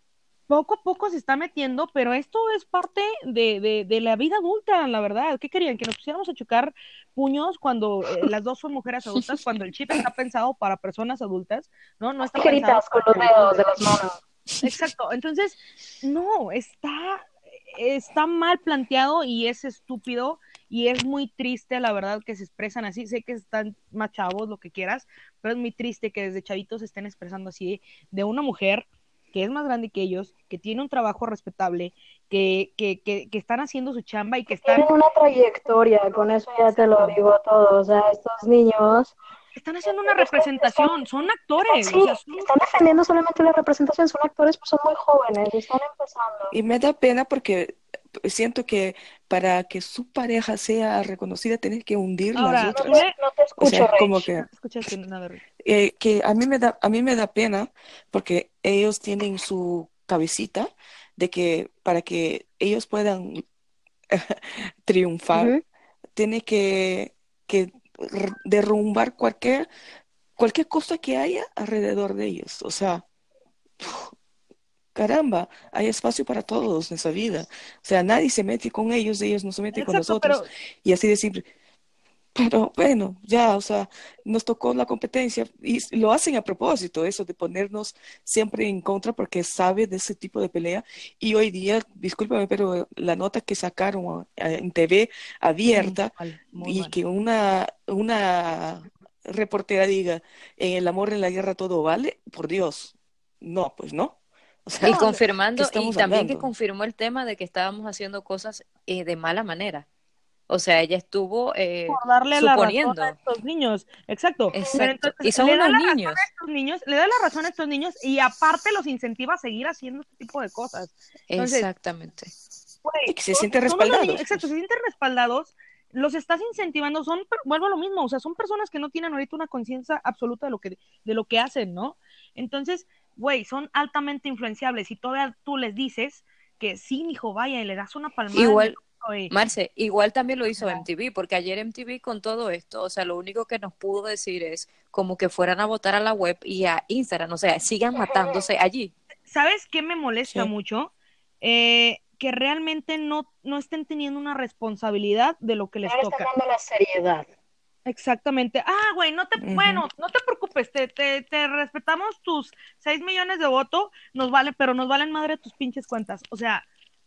Poco a poco se está metiendo, pero esto es parte de, de, de la vida adulta, la verdad. ¿Qué querían? Que nos pusiéramos a chocar puños cuando eh, las dos son mujeres adultas, cuando el chip está pensado para personas adultas, ¿no? No está pensado Tijeritas con los dedos de. Exacto, entonces, no, está, está mal planteado y es estúpido y es muy triste, la verdad, que se expresan así. Sé que están más chavos, lo que quieras, pero es muy triste que desde chavitos se estén expresando así de una mujer que es más grande que ellos, que tiene un trabajo respetable, que, que, que, que están haciendo su chamba y que están, Tienen una trayectoria, con eso ya te lo digo todo. O sea, estos niños están haciendo una representación, son actores, sí, o sea, son- están defendiendo solamente la representación, son actores, pues son muy jóvenes, están empezando. y me da pena porque siento que para que su pareja sea reconocida, tienen que hundir las No otras. te, no te O escucho, sea, Rach. como que, Rick. eh, que a mí me da, a mí me da pena porque ellos tienen su cabecita de que para que ellos puedan triunfar, tiene que, que derrumbar cualquier, cualquier cosa que haya alrededor de ellos. O sea, caramba, hay espacio para todos en esa vida. O sea, nadie se mete con ellos, ellos no se meten con nosotros. pero Y así de simple. Pero bueno, ya, o sea, nos tocó la competencia y lo hacen a propósito, eso de ponernos siempre en contra porque sabe de ese tipo de pelea. Y hoy día, discúlpame, pero la nota que sacaron eh, en TV abierta Muy mal, muy y mal. que una, una reportera diga, en el amor, en la guerra todo vale, por Dios, no, pues no. O sea, Y confirmando, ¿qué estamos y también que confirmó el tema de que estábamos haciendo cosas eh, de mala manera. O sea, ella estuvo eh, por darle la razón a estos niños. Exacto. Pero Exacto. entonces Y son le da unos la razón niños. a estos niños, le da la razón a estos niños y aparte los incentiva a seguir haciendo este tipo de cosas. Entonces, Y que se sienten respaldados, niños- exacto, se sienten respaldados, los estás incentivando, son, vuelvo a lo mismo, o sea, son personas que no tienen ahorita una conciencia absoluta de lo que, de lo que hacen, ¿no? Entonces, güey, son altamente influenciables y todavía tú les dices que sí, hijo, vaya, y le das una palmada. Igual, y- Marce, igual también lo hizo Ajá. MTV, porque ayer MTV con todo esto, o sea, lo único que nos pudo decir es como que fueran a votar a la web y a Instagram, o sea, sigan matándose allí. ¿Sabes qué me molesta Sí. mucho? Eh, que realmente no, no estén teniendo una responsabilidad de lo que les No le están toca. dando la seriedad. Exactamente. Ah, güey, no te, bueno, no te preocupes, te, te, te respetamos tus 6 millones de votos, nos vale, pero nos valen madre tus pinches cuentas. O sea,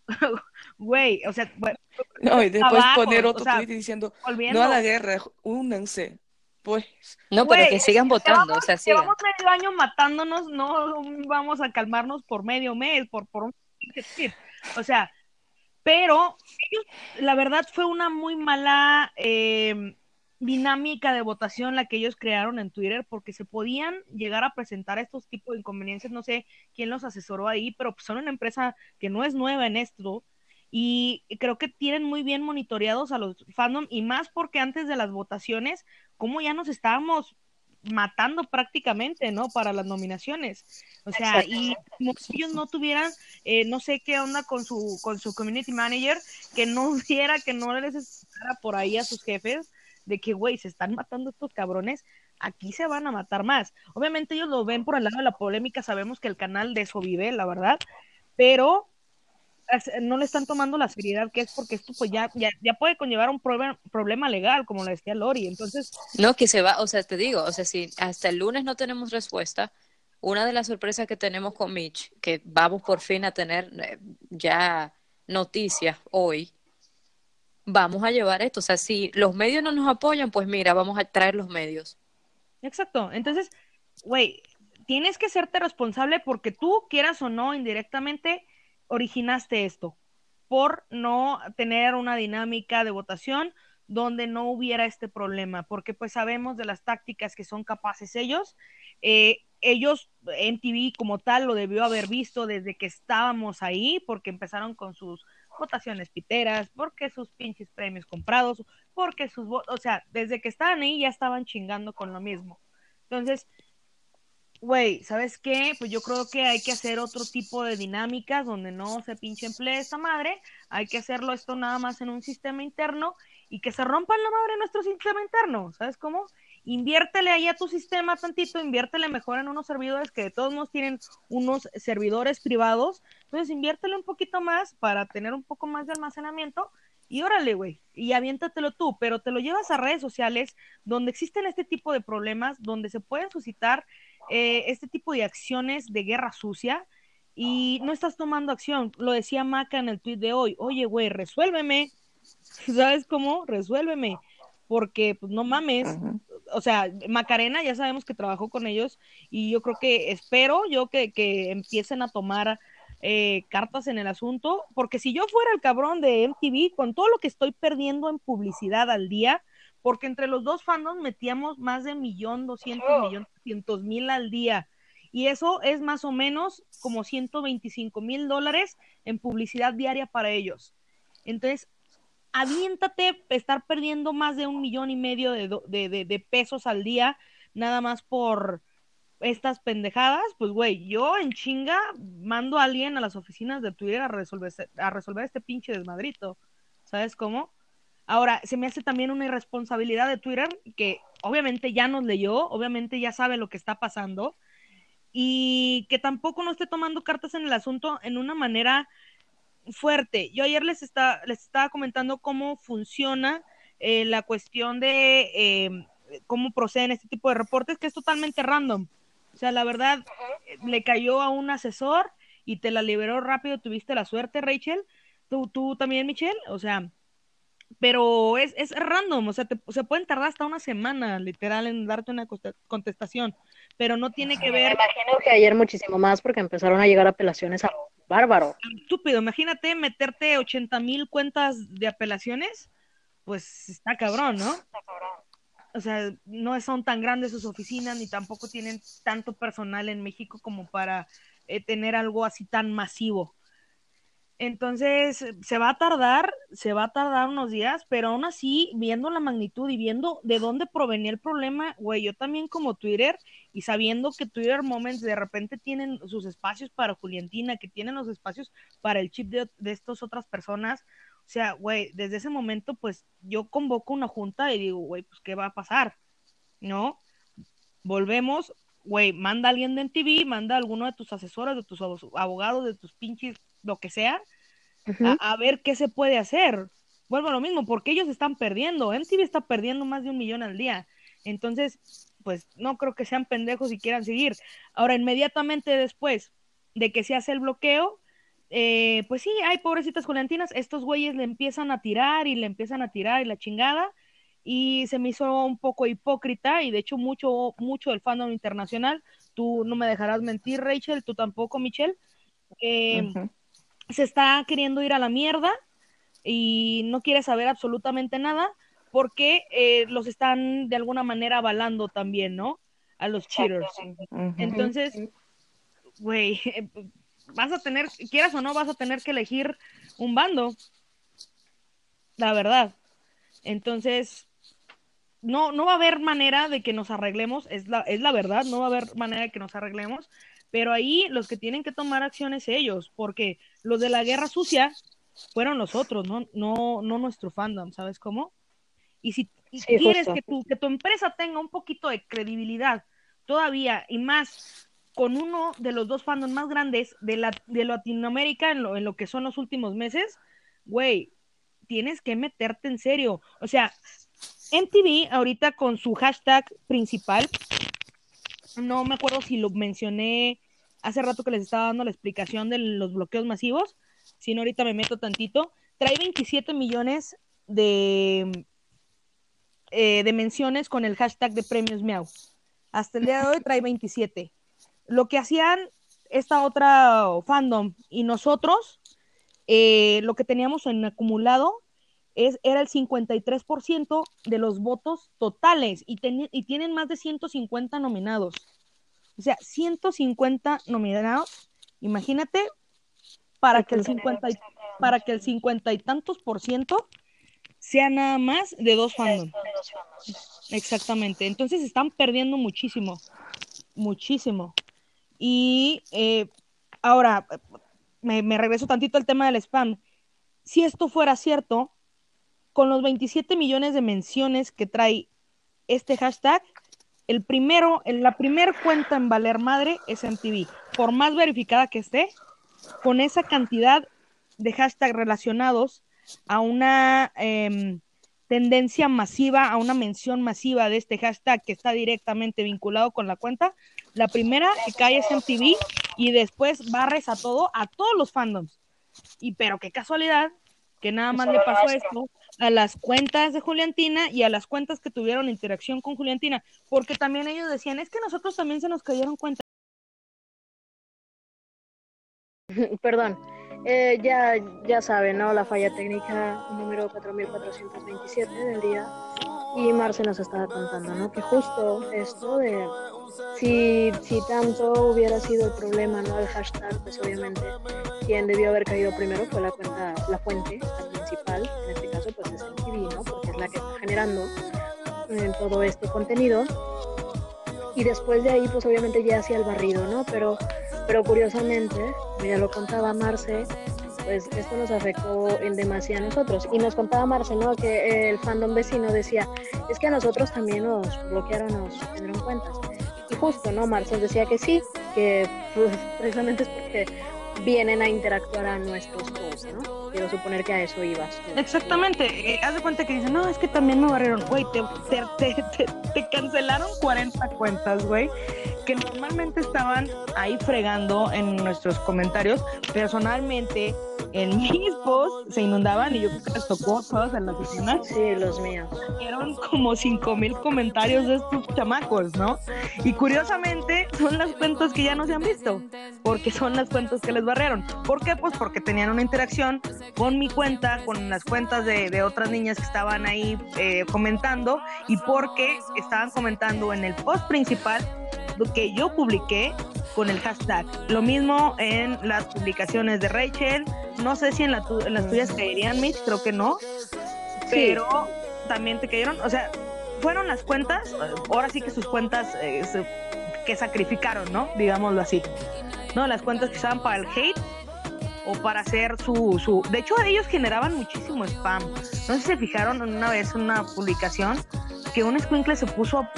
güey, o sea, bueno, No, y después Abajo, poner o otro sea, tweet diciendo, volviendo. no a la guerra, únanse. Pues, No, pero Güey, que sigan votando, o sea, sigan. Llevamos medio año matándonos, no vamos a calmarnos por medio mes, por, por un. O sea, pero ellos, la verdad fue una muy mala, eh, dinámica de votación la que ellos crearon en Twitter, porque se podían llegar a presentar estos tipos de inconveniencias, no sé quién los asesoró ahí, pero pues son una empresa que no es nueva en esto, y creo que tienen muy bien monitoreados a los fandom, y más porque antes de las votaciones, como ya nos estábamos matando prácticamente, ¿no? Para las nominaciones. O sea, y como si ellos no tuvieran, eh, no sé qué onda con su, con su community manager, que no hubiera, que no les escuchara por ahí a sus jefes, de que, güey, se están matando estos cabrones, aquí se van a matar más. Obviamente ellos lo ven por el lado de la polémica, sabemos que el canal de eso vive, la verdad, pero no le están tomando la seriedad que es porque esto pues ya, ya, puede conllevar un problema, problema legal, como le decía Lori, entonces... No, que se va, o sea, te digo, o sea, si hasta el lunes no tenemos respuesta, una de las sorpresas que tenemos con Mitch, que vamos por fin a tener eh, ya noticias hoy, vamos a llevar esto. O sea, si los medios no nos apoyan, pues mira, vamos a traer los medios. Exacto. Entonces, güey, tienes que serte responsable porque tú, quieras o no, indirectamente, originaste esto por no tener una dinámica de votación donde no hubiera este problema, porque pues sabemos de las tácticas que son capaces ellos. Eh, ellos en TV como tal lo debió haber visto desde que estábamos ahí, porque empezaron con sus votaciones piteras, porque sus pinches premios comprados, porque sus o sea, desde que estaban ahí ya estaban chingando con lo mismo. Entonces, güey, ¿sabes qué? Pues yo creo que hay que hacer otro tipo de dinámicas donde no se pinche emplea esta madre, hay que hacerlo esto nada más en un sistema interno y que se rompa la madre nuestro sistema interno, ¿sabes cómo? Inviértele ahí a tu sistema tantito, inviértele mejor en unos servidores que de todos modos tienen unos servidores privados, entonces inviértele un poquito más para tener un poco más de almacenamiento y órale, güey, y aviéntatelo tú, pero te lo llevas a redes sociales donde existen este tipo de problemas, donde se pueden suscitar eh, este tipo de acciones de guerra sucia y no estás tomando acción. Lo decía Maca en el tweet de hoy, oye, güey, resuélveme, ¿sabes cómo? Resuélveme porque pues no mames, o sea, Macarena ya sabemos que trabajó con ellos y yo creo que espero yo que, que empiecen a tomar eh, cartas en el asunto, porque si yo fuera el cabrón de MTV, con todo lo que estoy perdiendo en publicidad al día, porque entre los dos fandoms metíamos más de millón doscientos millón doscientos mil al día. Y eso es más o menos como 125 mil dólares en publicidad diaria para ellos. Entonces, aviéntate estar perdiendo más de un millón y medio de, pesos al día, nada más por estas pendejadas, pues güey, yo en chinga mando a alguien a las oficinas de Twitter a resolver, a resolver este pinche desmadrito. ¿Sabes cómo? Ahora, se me hace también una irresponsabilidad de Twitter que obviamente ya nos leyó, obviamente ya sabe lo que está pasando y que tampoco no esté tomando cartas en el asunto en una manera fuerte. Yo ayer les, está, les estaba comentando cómo funciona eh, la cuestión de eh, cómo proceden este tipo de reportes, que es totalmente random. O sea, la verdad, le cayó a un asesor y te la liberó rápido, tuviste la suerte, Rachel. Tú, tú también, Michelle. O sea, pero es, es random, o sea, se pueden tardar hasta una semana, literal, en darte una contestación, pero no tiene que ver... Me imagino que ayer muchísimo más porque empezaron a llegar apelaciones a bárbaro. Estúpido, imagínate meterte 80 mil cuentas de apelaciones, pues está cabrón, ¿no? Está cabrón. O sea, no son tan grandes sus oficinas ni tampoco tienen tanto personal en México como para eh, tener algo así tan masivo. Entonces, se va a tardar, se va a tardar unos días, pero aún así, viendo la magnitud y viendo de dónde provenía el problema, güey, yo también como Twitter y sabiendo que Twitter Moments de repente tienen sus espacios para Juliantina, que tienen los espacios para el chip de, de estas otras personas, o sea, güey, desde ese momento, pues yo convoco una junta y digo, güey, pues, ¿qué va a pasar? ¿No? Volvemos, güey, manda a alguien de NTV, manda a alguno de tus asesores, de tus abogados, de tus pinches lo que sea, a, ver qué se puede hacer. Vuelvo a lo mismo, porque ellos están perdiendo. MTV está perdiendo más de un millón al día. Entonces, pues no creo que sean pendejos y quieran seguir. Ahora, inmediatamente después de que se hace el bloqueo, eh, pues sí, hay pobrecitas juliantinas, estos güeyes le empiezan a tirar y le empiezan a tirar y la chingada, y se me hizo un poco hipócrita, y de hecho mucho, mucho del fandom internacional, tú no me dejarás mentir, Rachel, tú tampoco, Michelle, eh, se está queriendo ir a la mierda y no quiere saber absolutamente nada porque eh, los están de alguna manera avalando también, ¿no? A los cheaters. Entonces, güey, vas a tener, quieras o no, vas a tener que elegir un bando. La verdad. Entonces, no, no va a haber manera de que nos arreglemos, es la, es la verdad, no va a haber manera de que nos arreglemos, pero ahí los que tienen que tomar acciones ellos, porque los de la guerra sucia fueron los otros, no, no, no nuestro fandom, ¿sabes cómo? Y si quieres que tu, que tu empresa tenga un poquito de credibilidad todavía y más con uno de los dos fandoms más grandes de, la, de Latinoamérica en lo, en lo que son los últimos meses, güey, tienes que meterte en serio. O sea, MTV ahorita con su hashtag principal, no me acuerdo si lo mencioné hace rato que les estaba dando la explicación de los bloqueos masivos, si no ahorita me meto tantito, trae 27 millones de, eh, de menciones con el hashtag de premios Meow. Hasta el día de hoy trae 27. Lo que hacían esta otra fandom y nosotros, eh, lo que teníamos en acumulado es, era el 53% de los votos totales y, y tienen más de 150 nominados. O sea, 150 nominados, imagínate, para que el 50 y, para que el 50 y tantos por ciento sea nada más de dos fandoms. Exactamente. Entonces están perdiendo muchísimo, muchísimo. Y eh, ahora, me, me regreso tantito al tema del spam. Si esto fuera cierto, con los 27 millones de menciones que trae este hashtag, el primero, la primera cuenta en valer madre es MTV. Por más verificada que esté, con esa cantidad de hashtags relacionados a una em, tendencia masiva, a una mención masiva de este hashtag que está directamente vinculado con la cuenta, la primera que cae es MTV y después barres a todo, a todos los fandoms. Y pero qué casualidad que nada más le pasó esto a las cuentas de Juliantina y a las cuentas que tuvieron interacción con Juliantina, porque también ellos decían, es que nosotros también se nos cayeron cuentas. Perdón, eh, ya, ya saben, ¿no? La falla técnica número 4427 del día. Y Marce nos estaba contando, ¿no? Que justo esto de si, si tanto hubiera sido el problema, ¿no? El hashtag, pues obviamente quien debió haber caído primero fue la cuenta, la fuente, la principal, en este caso pues es el TV, ¿no? Porque es la que está generando eh, todo este contenido. Y después de ahí pues obviamente ya hacía el barrido, ¿no? Pero, pero curiosamente, ya lo contaba Marce, pues esto nos afectó en demasía a nosotros. Y nos contaba Marce, ¿no? Que el fandom vecino decía, es que a nosotros también nos bloquearon, nos tendrán cuentas. Y justo, ¿no? Marcel decía que sí, que pues, precisamente es porque vienen a interactuar a nuestros posts, ¿no? Quiero suponer que a eso ibas. Exactamente. Eh, haz de cuenta que dicen, no, es que también me barrieron. Güey, te, te, te, te, cancelaron 40 cuentas, güey, que normalmente estaban ahí fregando en nuestros comentarios. Personalmente, en mis posts se inundaban y yo creo que les tocó todos en la oficina. Sí, los míos. Eran como 5 mil comentarios de estos chamacos, ¿no? Y curiosamente son las cuentas que ya no se han visto, porque son las cuentas que les barrieron. ¿Por qué? Pues porque tenían una interacción con mi cuenta, con las cuentas de, de otras niñas que estaban ahí eh, comentando y porque estaban comentando en el post principal que yo publiqué con el hashtag. Lo mismo en las publicaciones de Rachel. No sé si en, la en las tuyas caerían, Mitch, creo que no. Pero también te cayeron. O sea, fueron las cuentas, ahora sí que sus cuentas eh, se, que sacrificaron, ¿no? Digámoslo así. ¿No? Las cuentas que estaban para el hate o para hacer su, su... De hecho, ellos generaban muchísimo spam. No sé si se fijaron una vez en una publicación que un squinkle se puso a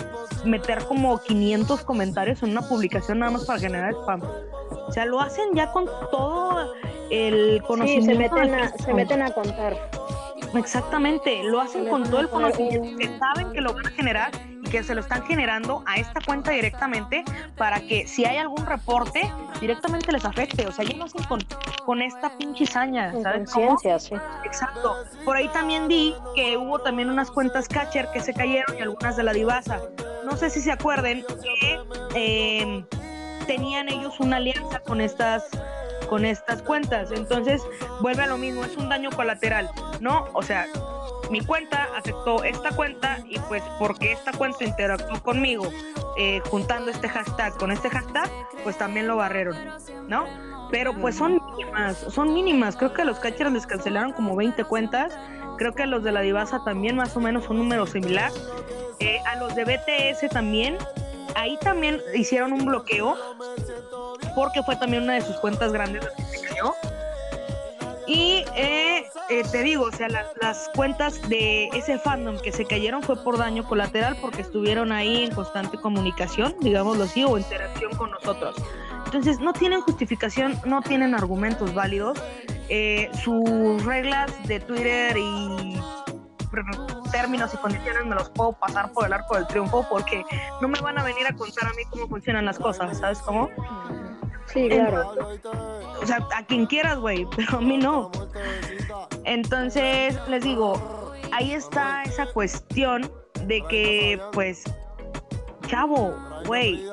meter como 500 comentarios en una publicación nada más para generar spam. O sea, lo hacen ya con todo el conocimiento. Sí, se meten, a, se meten a contar. Exactamente, lo hacen con todo el conocimiento que saben que lo van a generar que se lo están generando a esta cuenta directamente para que si hay algún reporte, directamente les afecte. O sea, ya no hacen con, con esta pinche saña. ¿sabes Conciencia, sí. Exacto. Por ahí también vi que hubo también unas cuentas catcher que se cayeron y algunas de la divasa. No sé si se acuerden que eh, tenían ellos una alianza con estas con estas cuentas. Entonces, vuelve a lo mismo, es un daño colateral, ¿no? O sea, mi cuenta aceptó esta cuenta y pues porque esta cuenta interactuó conmigo eh, juntando este hashtag con este hashtag, pues también lo barreron, ¿no? Pero pues son mínimas, son mínimas. Creo que a los catchers les cancelaron como 20 cuentas. Creo que a los de la Divasa también más o menos un número similar. Eh, a los de BTS también. Ahí también hicieron un bloqueo porque fue también una de sus cuentas grandes que se cayó. Y eh, eh, te digo, o sea, las cuentas de ese fandom que se cayeron fue por daño colateral porque estuvieron ahí en constante comunicación, digámoslo así, o interacción con nosotros. Entonces, no tienen justificación, no tienen argumentos válidos. Eh, sus reglas de Twitter y términos y condiciones me los puedo pasar por el arco del triunfo porque no me van a venir a contar a mí cómo funcionan las cosas, ¿sabes cómo? Sí, claro. o sea, a quien quieras, güey, pero a mí no. Entonces, les digo, ahí está esa cuestión de que, pues, chavo, güey,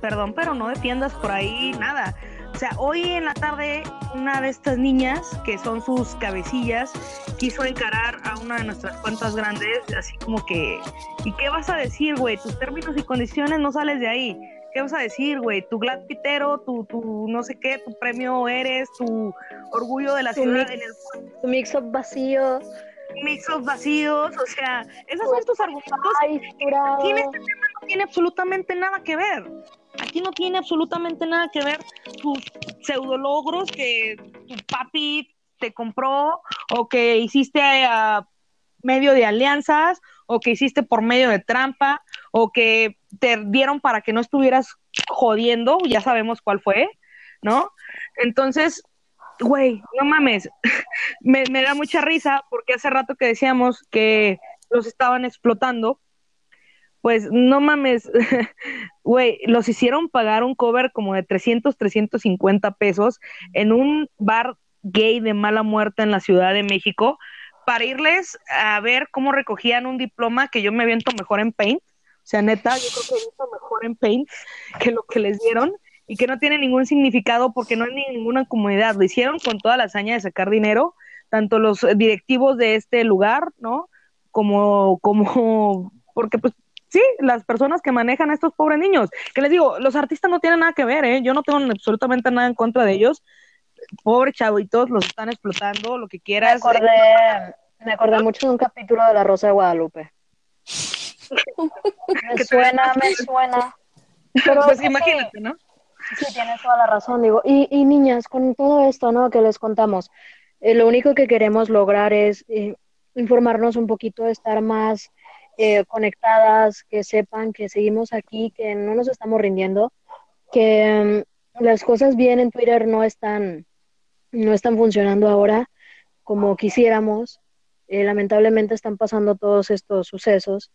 perdón, pero no defiendas por ahí nada. O sea, hoy en la tarde una de estas niñas, que son sus cabecillas, quiso encarar a una de nuestras cuentas grandes, así como que, ¿y qué vas a decir, güey? Tus términos y condiciones no sales de ahí. ¿qué vas a decir, güey? Tu Glad Pitero, tu, tu no sé qué, tu premio eres, tu orgullo de la ciudad en el... Tu mix-up vacío. Mix-up vacíos, o sea, esos son tus argumentos. Aquí en este tema no tiene absolutamente nada que ver. Aquí no tiene absolutamente nada que ver tus pseudologros que tu papi te compró o que hiciste a medio de alianzas o que hiciste por medio de trampa o que te dieron para que no estuvieras jodiendo, ya sabemos cuál fue, ¿no? Entonces, güey, no mames, me, me, da mucha risa porque hace rato que decíamos que los estaban explotando, pues no mames, güey, los hicieron pagar un cover como de 300, 350 pesos en un bar gay de mala muerte en la Ciudad de México para irles a ver cómo recogían un diploma que yo me aviento mejor en Paint o sea, neta, yo creo que visto mejor en Paint que lo que les dieron y que no tiene ningún significado porque no es ni ninguna comunidad. Lo hicieron con toda la hazaña de sacar dinero, tanto los directivos de este lugar, ¿no? Como, como, porque pues sí, las personas que manejan a estos pobres niños. Que les digo, los artistas no tienen nada que ver, ¿eh? Yo no tengo absolutamente nada en contra de ellos. Pobre chavitos, los están explotando, lo que quieras. Me acordé, me acordé mucho de un capítulo de La Rosa de Guadalupe. me suena, me suena. Pero pues imagínate, ¿no? Sí, tienes toda la razón, digo. Y, y niñas, con todo esto, ¿no? Que les contamos, eh, lo único que queremos lograr es eh, informarnos un poquito, estar más eh, conectadas, que sepan que seguimos aquí, que no nos estamos rindiendo, que mm, las cosas bien en Twitter no están, no están funcionando ahora como quisiéramos. lamentablemente están pasando todos estos sucesos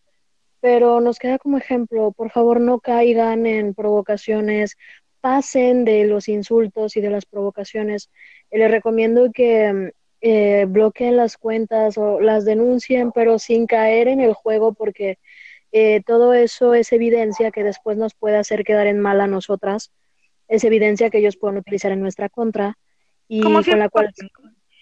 pero nos queda como ejemplo, por favor no caigan en provocaciones, pasen de los insultos y de las provocaciones. les recomiendo que eh, bloqueen las cuentas o las denuncien, pero sin caer en el juego porque eh, todo eso es evidencia que después nos puede hacer quedar en mal a nosotras, es evidencia que ellos pueden utilizar en nuestra contra y con la cual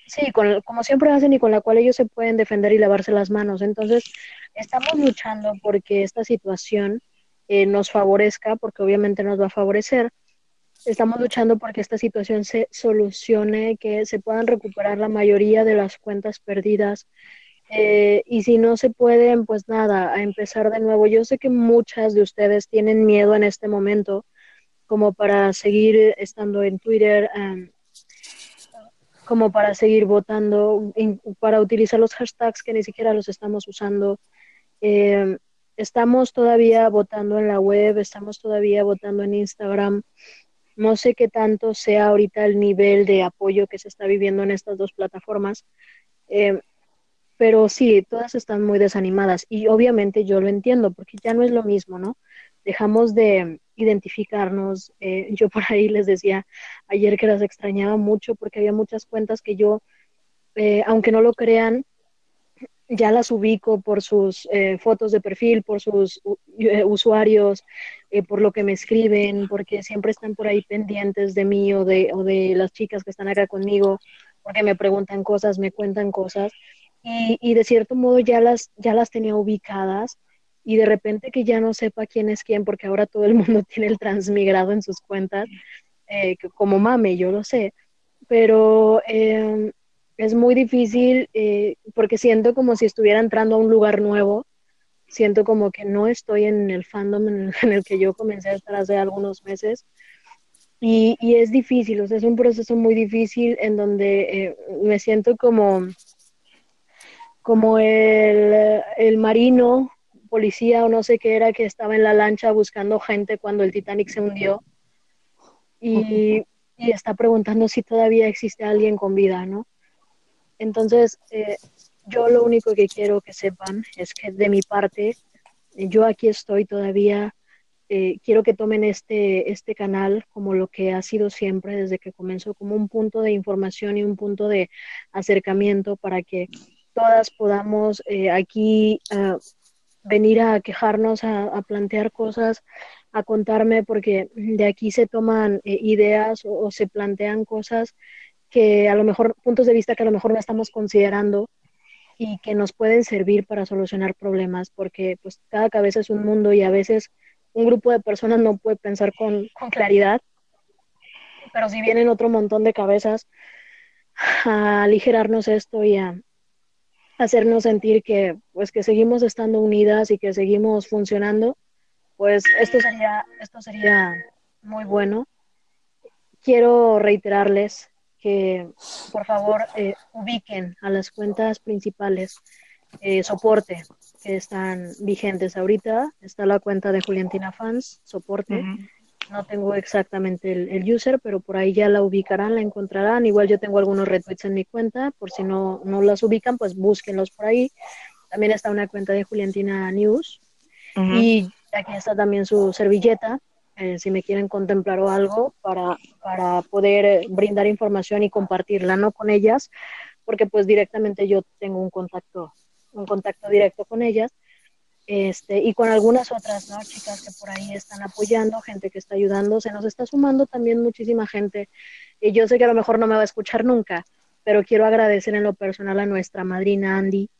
Sí, con, como siempre hacen y con la cual ellos se pueden defender y lavarse las manos. Entonces, estamos luchando porque esta situación eh, nos favorezca, porque obviamente nos va a favorecer. Estamos luchando porque esta situación se solucione, que se puedan recuperar la mayoría de las cuentas perdidas. Eh, y si no se pueden, pues nada, a empezar de nuevo. Yo sé que muchas de ustedes tienen miedo en este momento como para seguir estando en Twitter, como para seguir votando, para utilizar los hashtags que ni siquiera los estamos usando. Eh, estamos todavía votando en la web, estamos todavía votando en Instagram. No sé qué tanto sea ahorita el nivel de apoyo que se está viviendo en estas dos plataformas, eh, pero sí, todas están muy desanimadas y obviamente yo lo entiendo porque ya no es lo mismo, ¿no? Dejamos de, identificarnos. Eh, yo por ahí les decía ayer que las extrañaba mucho porque había muchas cuentas que yo, eh, aunque no lo crean, ya las ubico por sus eh, fotos de perfil, por sus usuarios, por lo que me escriben, porque siempre están por ahí pendientes de mí o de, o de las chicas que están acá conmigo, porque me preguntan cosas, me cuentan cosas. y, y, de cierto modo ya las, ya las tenía ubicadas y de repente que ya no sepa quién es quién, porque ahora todo el mundo tiene el transmigrado en sus cuentas, eh, como mame, yo lo sé, pero eh, es muy difícil eh, porque siento como si estuviera entrando a un lugar nuevo, siento como que no estoy en el fandom en el, en el que yo comencé a estar hace algunos meses. Y, y, es difícil, o sea, es un proceso muy difícil en donde eh, me siento como, como el, el marino, policía o no sé qué era que estaba en la lancha buscando gente cuando el Titanic se hundió y, y está preguntando si todavía existe alguien con vida, ¿no? Entonces, eh, yo lo único que quiero que sepan es que de mi parte, yo aquí estoy todavía. Eh, quiero que tomen este, este canal como lo que ha sido siempre desde que comenzó, como un punto de información y un punto de acercamiento para que todas podamos eh, aquí uh, venir a quejarnos, a, plantear cosas, a contarme, porque de aquí se toman eh, ideas o, se plantean cosas que a lo mejor, puntos de vista que a lo mejor no estamos considerando y que nos pueden servir para solucionar problemas, porque pues cada cabeza es un mundo y a veces un grupo de personas no puede pensar con, con claridad, pero si vienen otro montón de cabezas a aligerarnos esto y a hacernos sentir que pues que seguimos estando unidas y que seguimos funcionando, pues esto sería, esto sería muy bueno. Quiero reiterarles que por favor eh, ubiquen a las cuentas principales eh, soporte que están vigentes ahorita. Está la cuenta de Juliantina Fans, soporte. Uh -huh. No tengo exactamente el, el, user, pero por ahí ya la ubicarán, la encontrarán. Igual yo tengo algunos retweets en mi cuenta, por si no, no las ubican, pues búsquenlos por ahí. También está una cuenta de Juliantina News. Uh -huh. Y aquí está también su servilleta, eh, si me quieren contemplar o algo, para, para poder eh, brindar información y compartirla, ¿no? Con ellas, porque pues directamente yo tengo un contacto, un contacto directo con ellas, este, y con algunas otras, ¿no? Chicas que por ahí están apoyando, gente que está ayudando, se nos está sumando también muchísima gente, y yo sé que a lo mejor no me va a escuchar nunca, pero quiero agradecer en lo personal a nuestra madrina Andy,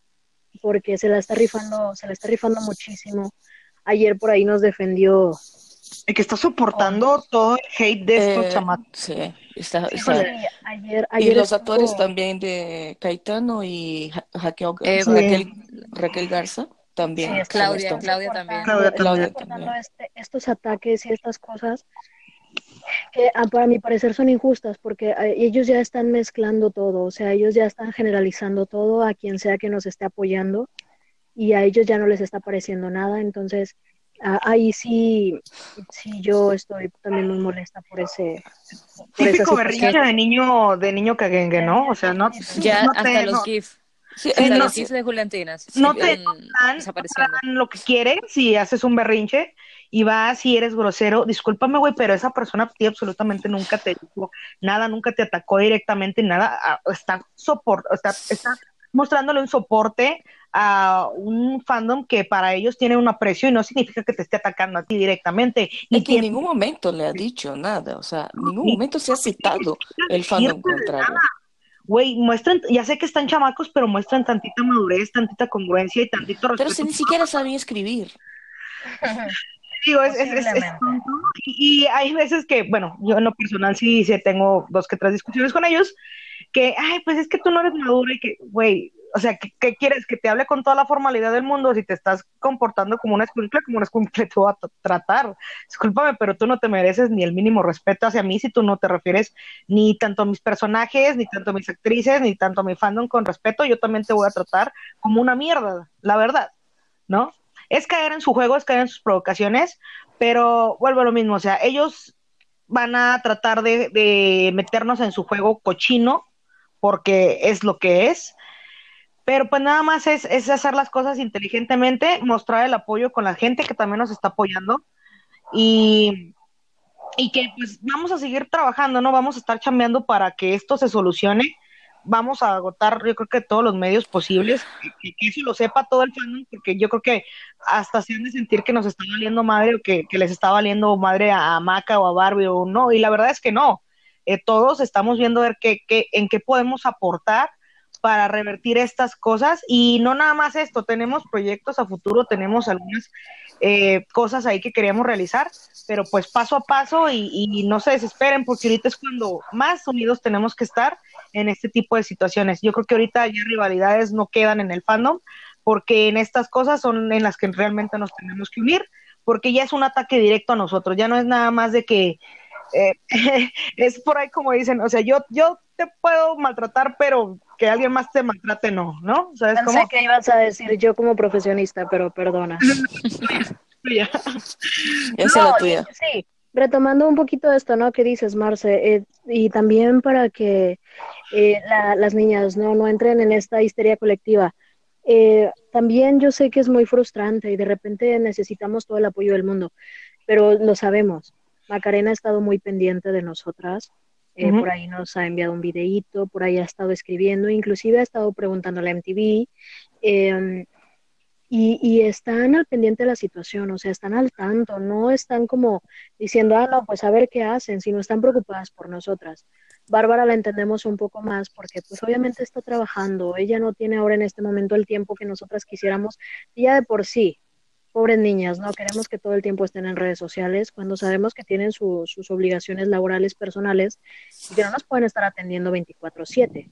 porque se la está rifando, se la está rifando muchísimo. Ayer por ahí nos defendió el que está soportando oh. todo el hate de estos eh, chamacos. Sí, está, está. Ayer, ayer, y los estuvo... actores también de Caetano y Raquel, eh, Raquel, Raquel, Garza también. Sí, Claudia, Claudia también. Claudia, Claudia también. Este, estos ataques y estas cosas que ah, para mi parecer son injustas porque eh, ellos ya están mezclando todo, o sea, ellos ya están generalizando todo a quien sea que nos esté apoyando y a ellos ya no les está pareciendo nada, entonces Ah, ahí sí, sí, yo estoy también muy molesta por ese. Por Típico berrinche de niño, de niño caguengue, ¿no? O sea, no. Ya no hasta te, los no, GIF. Sí, hasta no, los GIFs de Juliantinas. No te dan, dan lo que quieren si haces un berrinche y vas y eres grosero. Discúlpame, güey, pero esa persona a ti absolutamente nunca te dijo nada, nunca te atacó directamente, nada. Ah, está, soport, está, está mostrándole un soporte a un fandom que para ellos tiene un aprecio y no significa que te esté atacando a ti directamente. Y que en ningún momento le ha dicho nada, o sea, en ningún momento se ha citado el fandom contrario. Güey, muestran, ya sé que están chamacos, pero muestran tantita madurez, tantita congruencia y tantito respeto. Pero si ni siquiera sabía escribir. Digo, es, es, es, es y, y, hay veces que, bueno, yo en lo personal sí, sí tengo dos que tres discusiones con ellos, que, ay, pues es que tú no eres maduro y que, güey, o sea, ¿qué, ¿qué, quieres? ¿Que te hable con toda la formalidad del mundo? Si te estás comportando como una escuincla, como una escuincla te voy a tratar. Discúlpame, pero tú no te mereces ni el mínimo respeto hacia mí si tú no te refieres ni tanto a mis personajes, ni tanto a mis actrices, ni tanto a mi fandom con respeto. Yo también te voy a tratar como una mierda, la verdad, ¿no? Es caer en su juego, es caer en sus provocaciones, pero vuelvo a lo mismo, o sea, ellos van a tratar de meternos en su juego cochino, porque es lo que es, pero pues nada más es, es, hacer las cosas inteligentemente, mostrar el apoyo con la gente que también nos está apoyando y, y que pues vamos a seguir trabajando, ¿no? Vamos a estar chambeando para que esto se solucione. Vamos a agotar, yo creo que todos los medios posibles, que, que eso lo sepa todo el fandom, porque yo creo que hasta se han de sentir que nos está valiendo madre o que, que les está valiendo madre a, a Maca o a Barbie o no, y la verdad es que no. Eh, todos estamos viendo ver qué, qué, en qué podemos aportar para revertir estas cosas y no nada más esto, tenemos proyectos a futuro, tenemos algunas eh, cosas ahí que queríamos realizar, pero pues paso a paso y, y, no se desesperen porque ahorita es cuando más unidos tenemos que estar en este tipo de situaciones. Yo creo que ahorita ya rivalidades no quedan en el fandom porque en estas cosas son en las que realmente nos tenemos que unir porque ya es un ataque directo a nosotros, ya no es nada más de que eh, es por ahí como dicen, o sea, yo, yo te puedo maltratar, pero que alguien más te maltrate, no, ¿no? ¿Sabes Pensé que ibas a decir yo como profesionista, pero perdona. Esa es la tuya. Sí, retomando un poquito esto, ¿no? Que dices, Marce, eh, y también para que eh, las niñas no, no entren en esta histeria colectiva. también yo sé que es muy frustrante y de repente necesitamos todo el apoyo del mundo, pero lo sabemos. Macarena ha estado muy pendiente de nosotras. Eh, por ahí nos ha enviado un videíto, por ahí ha estado escribiendo, inclusive ha estado preguntando a la MTV. Em, y, y, están al pendiente de la situación, o sea, están al tanto, no están como diciendo, ah, no, pues a ver qué hacen, sino están preocupadas por nosotras. Bárbara la entendemos un poco más porque pues obviamente está trabajando, ella no tiene ahora en este momento el tiempo que nosotras quisiéramos, y ya de por sí, pobres niñas, ¿no? Queremos que todo el tiempo estén en redes sociales cuando sabemos que tienen sus obligaciones laborales personales y que no nos pueden estar atendiendo 24/7.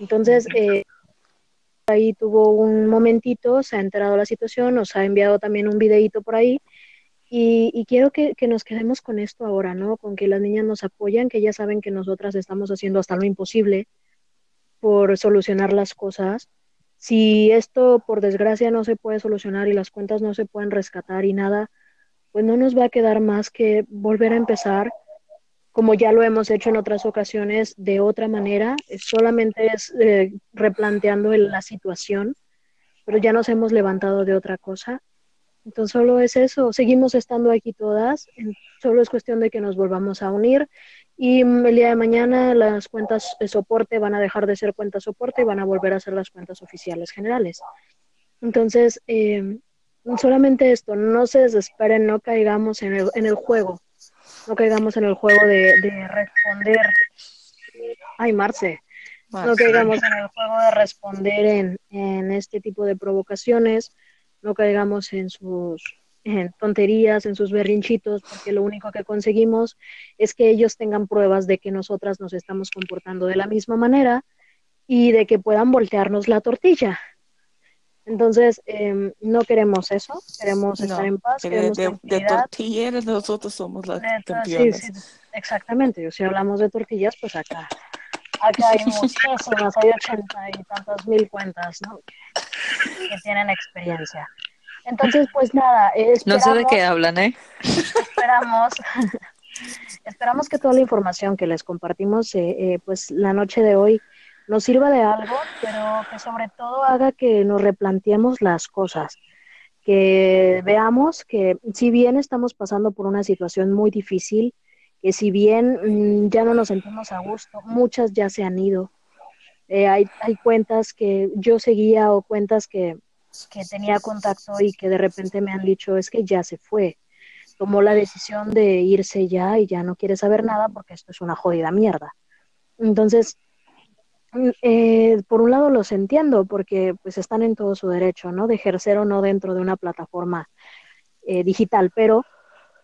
Entonces, eh, ahí tuvo un momentito, se ha enterado de la situación, nos ha enviado también un videíto por ahí y, quiero que, que, nos quedemos con esto ahora, ¿no? Con que las niñas nos apoyan, que ya saben que nosotras estamos haciendo hasta lo imposible por solucionar las cosas si esto, por desgracia, no se puede solucionar y las cuentas no se pueden rescatar y nada, pues no nos va a quedar más que volver a empezar, como ya lo hemos hecho en otras ocasiones, de otra manera. Solamente es eh, replanteando la situación, pero ya nos hemos levantado de otra cosa. Entonces solo es eso, seguimos estando aquí todas, solo es cuestión de que nos volvamos a unir y el día de mañana las cuentas de soporte van a dejar de ser cuentas soporte y van a volver a ser las cuentas oficiales generales. Entonces, eh, solamente esto, no se desesperen, no caigamos en el, en el juego, no caigamos en el juego de, responder. Ay, Marce, no caigamos en el juego de responder en, en este tipo de provocaciones, no caigamos en sus en tonterías, en sus berrinchitos, porque lo único que conseguimos es que ellos tengan pruebas de que nosotras nos estamos comportando de la misma manera y de que puedan voltearnos la tortilla. Entonces, eh, no queremos eso, queremos estar en paz. Queremos de, de, tortilleras nosotros somos las campeonas. Sí, sí, exactamente, si hablamos de tortillas, pues acá, acá hay muchísimas, hay ochenta y tantas mil cuentas, ¿no? que tienen experiencia. Entonces, pues nada, no sé de qué hablan, ¿eh? Esperamos, esperamos que toda la información que les compartimos, eh, eh, pues la noche de hoy nos sirva de algo, pero que sobre todo haga que nos replanteemos las cosas, que veamos que si bien estamos pasando por una situación muy difícil, que si bien mm, ya no nos sentimos a gusto, muchas ya se han ido. Eh, hay, hay cuentas que yo seguía o cuentas que que tenía contacto y que de repente me han dicho es que ya se fue, tomó la decisión de irse ya y ya no quiere saber nada porque esto es una jodida mierda. Entonces, mm, eh, por un lado los entiendo porque pues están en todo su derecho, ¿no? De ejercer o no dentro de una plataforma eh, digital, pero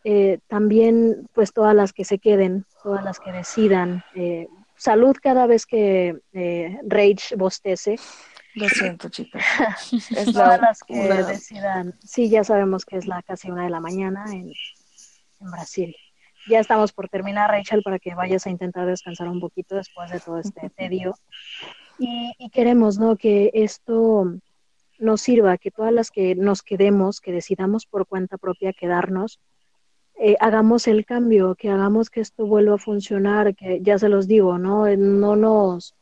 eh, también pues todas las que se queden, todas las que decidan, salud cada vez que Rage bostece, lo siento, chicas. Es Todas las que decidan. Sí, ya sabemos que es la casi una de la mañana en, Brasil. Ya estamos por terminar, Rachel, para que vayas a intentar descansar un poquito después de todo este tedio. Y, queremos, ¿no? Que esto nos sirva, que todas las que nos quedemos, que decidamos por cuenta propia quedarnos, eh, hagamos el cambio, que hagamos que esto vuelva a funcionar, que ya se los digo, ¿no? No nos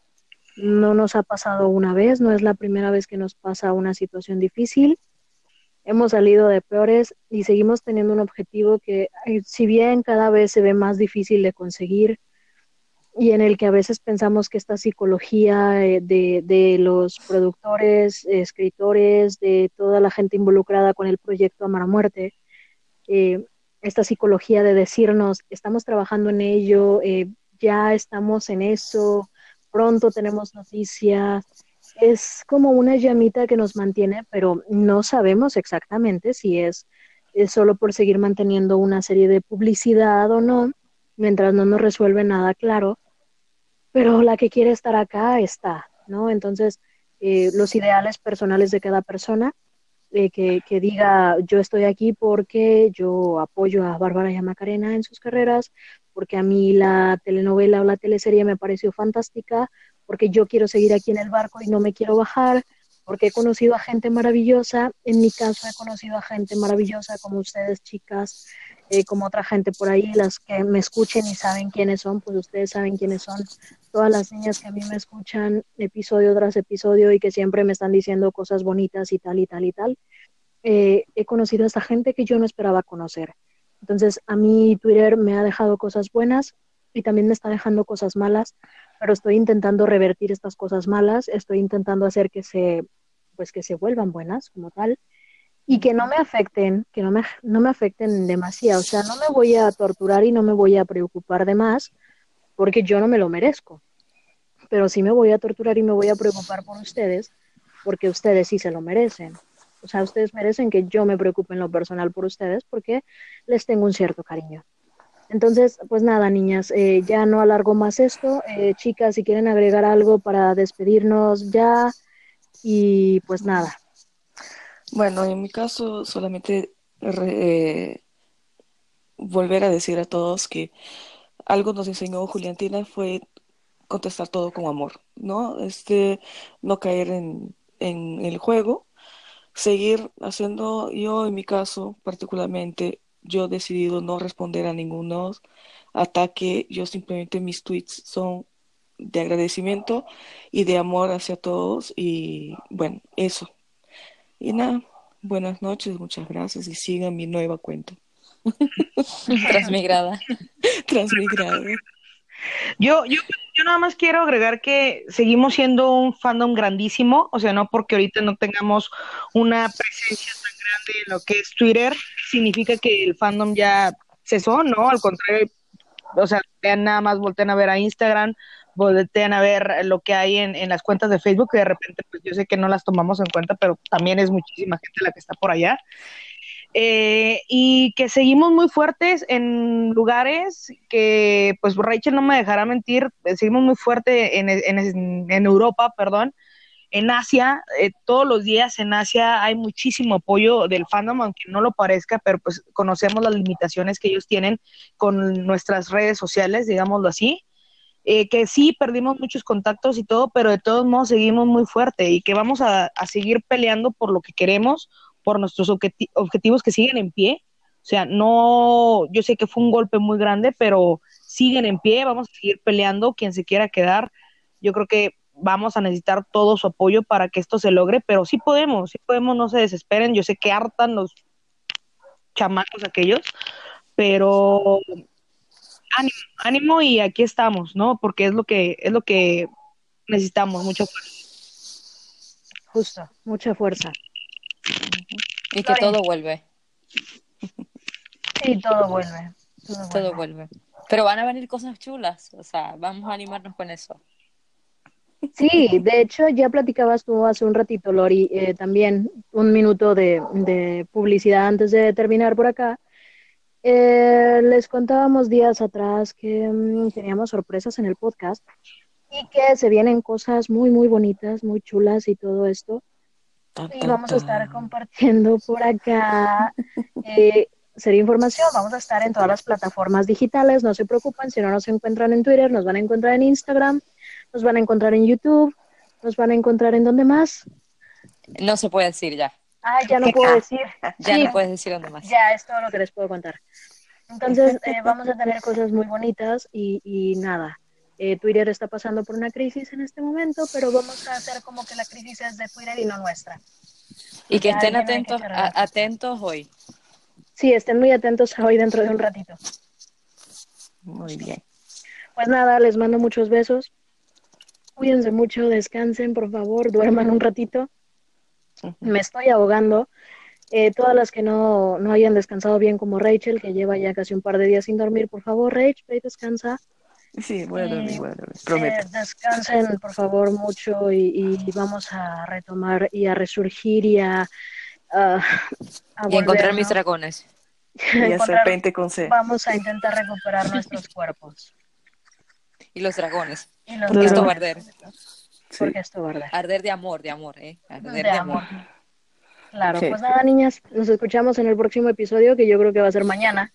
no nos ha pasado una vez, no es la primera vez que nos pasa una situación difícil. Hemos salido de peores y seguimos teniendo un objetivo que, eh, si bien cada vez se ve más difícil de conseguir y en el que a veces pensamos que esta psicología eh, de, de los productores, escritores, de toda la gente involucrada con el proyecto Amar a Muerte, eh, esta psicología de decirnos, estamos trabajando en ello, ya estamos en eso, pronto tenemos noticias, es como una llamita que nos mantiene, pero no sabemos exactamente si es, es solo por seguir manteniendo una serie de publicidad o no, mientras no nos resuelve nada claro. Pero la que quiere estar acá está, ¿no? Entonces, eh, los ideales personales de cada persona, eh, que, que, diga yo estoy aquí porque yo apoyo a Bárbara y a Macarena en sus carreras, porque a mí la telenovela o la teleserie me pareció fantástica, porque yo quiero seguir aquí en el barco y no me quiero bajar, porque he conocido a gente maravillosa, en mi caso he conocido a gente maravillosa como ustedes chicas, eh, como otra gente por ahí, las que me escuchen y saben quiénes son, pues ustedes saben quiénes son, todas las niñas que a mí me escuchan episodio tras episodio y que siempre me están diciendo cosas bonitas y tal y tal y tal. Eh, he conocido a esta gente que yo no esperaba conocer. Entonces, a mí Twitter me ha dejado cosas buenas y también me está dejando cosas malas, pero estoy intentando revertir estas cosas malas, estoy intentando hacer que se, pues que se vuelvan buenas como tal y que no me afecten, que no me, no me afecten demasiado. O sea, no me voy a torturar y no me voy a preocupar de más porque yo no me lo merezco. Pero sí me voy a torturar y me voy a preocupar por ustedes porque ustedes sí se lo merecen. O sea, ustedes merecen que yo me preocupe en lo personal por ustedes porque les tengo un cierto cariño. Entonces, pues nada, niñas, eh, ya no alargo más esto. Eh, chicas, si quieren agregar algo para despedirnos ya. Y pues nada. Bueno, en mi caso, solamente eh, volver a decir a todos que algo nos enseñó Juliantina fue contestar todo con amor, ¿no? Este, no caer en, en el juego, seguir haciendo, yo en mi caso particularmente, yo he decidido no responder a ninguno ataque, yo simplemente mis tweets son de agradecimiento y de amor hacia todos y bueno, eso. Y nada, buenas noches, muchas gracias y sigan mi nueva cuenta. Transmigrada. Transmigrada. Yo, yo, yo nada más quiero agregar que seguimos siendo un fandom grandísimo, o sea, no porque ahorita no tengamos una presencia tan grande en lo que es Twitter, significa que el fandom ya cesó, ¿no? Al contrario, o sea, vean nada más, voltean a ver a Instagram, voltean a ver lo que hay en, en las cuentas de Facebook, que de repente, pues yo sé que no las tomamos en cuenta, pero también es muchísima gente la que está por allá. Eh, y que seguimos muy fuertes en lugares que, pues Rachel no me dejará mentir, eh, seguimos muy fuerte en, en, en Europa, perdón, en Asia, eh, todos los días en Asia hay muchísimo apoyo del fandom, aunque no lo parezca, pero pues conocemos las limitaciones que ellos tienen con nuestras redes sociales, digámoslo así. Eh, que sí perdimos muchos contactos y todo, pero de todos modos seguimos muy fuerte y que vamos a, a seguir peleando por lo que queremos, por nuestros objetivos que siguen en pie. O sea, no, yo sé que fue un golpe muy grande, pero siguen en pie, vamos a seguir peleando, quien se quiera quedar. Yo creo que vamos a necesitar todo su apoyo para que esto se logre, pero sí podemos, sí podemos, no se desesperen. Yo sé que hartan los chamacos aquellos, pero ánimo, ánimo y aquí estamos, ¿no? Porque es lo que es lo que necesitamos, mucha fuerza. Justo, mucha fuerza. Y que todo vuelve. Sí, todo vuelve. Todo, todo vuelve. Pero van a venir cosas chulas, o sea, vamos a animarnos con eso. Sí, de hecho ya platicabas tú hace un ratito, Lori, eh, también un minuto de, de, publicidad antes de terminar por acá. Eh, les contábamos días atrás que um, teníamos sorpresas en el podcast y que se vienen cosas muy, muy bonitas, muy chulas y todo esto. Y vamos a estar compartiendo por acá eh, sería información. Vamos a estar en todas las plataformas digitales. No se preocupen, si no nos encuentran en Twitter, nos van a encontrar en Instagram, nos van a encontrar en YouTube, nos van a encontrar en donde más. No se puede decir ya. Ah, ya no puedo decir. ya sí, no puedes decir dónde más. Ya es todo lo que les puedo contar. Entonces, eh, vamos a tener cosas muy bonitas y, y nada. Eh, Twitter está pasando por una crisis en este momento, pero vamos a hacer como que la crisis es de Twitter y no nuestra. Y que estén atentos, a, atentos hoy. Sí, estén muy atentos a hoy dentro de un ratito. Muy bien. Pues nada, les mando muchos besos. Cuídense mucho, descansen, por favor, duerman un ratito. Me estoy ahogando. Eh, todas las que no, no hayan descansado bien como Rachel, que lleva ya casi un par de días sin dormir, por favor, Rachel, ve y descansa. Sí, voy a dormir, voy a dormir, eh, prometo. descansen, por favor, mucho y, y vamos a retomar y a resurgir y a, a, a Y encontrar mis dragones. Y a serpente con C. Vamos a intentar recuperar nuestros cuerpos. Y los dragones. Y los Porque esto va a arder. Sí. Porque esto va a arder. Arder de amor, de amor, ¿eh? Arder De de, amor. amor. Claro, Sí. pues nada, niñas, nos escuchamos en el próximo episodio que yo creo que va a ser mañana.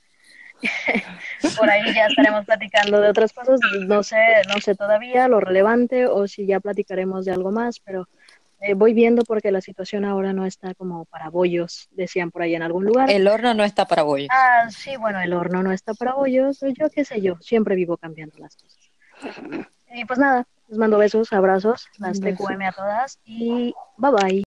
Por ahí ya estaremos platicando de otras cosas, no sé, no sé todavía lo relevante o si ya platicaremos de algo más, pero eh, voy viendo porque la situación ahora no está como para bollos, decían por ahí en algún lugar. El horno no está para bollos. Ah, sí, bueno, el horno no está para bollos, yo qué sé yo, siempre vivo cambiando las cosas. Y pues nada, les mando besos, abrazos, las. TQM a todas y bye bye.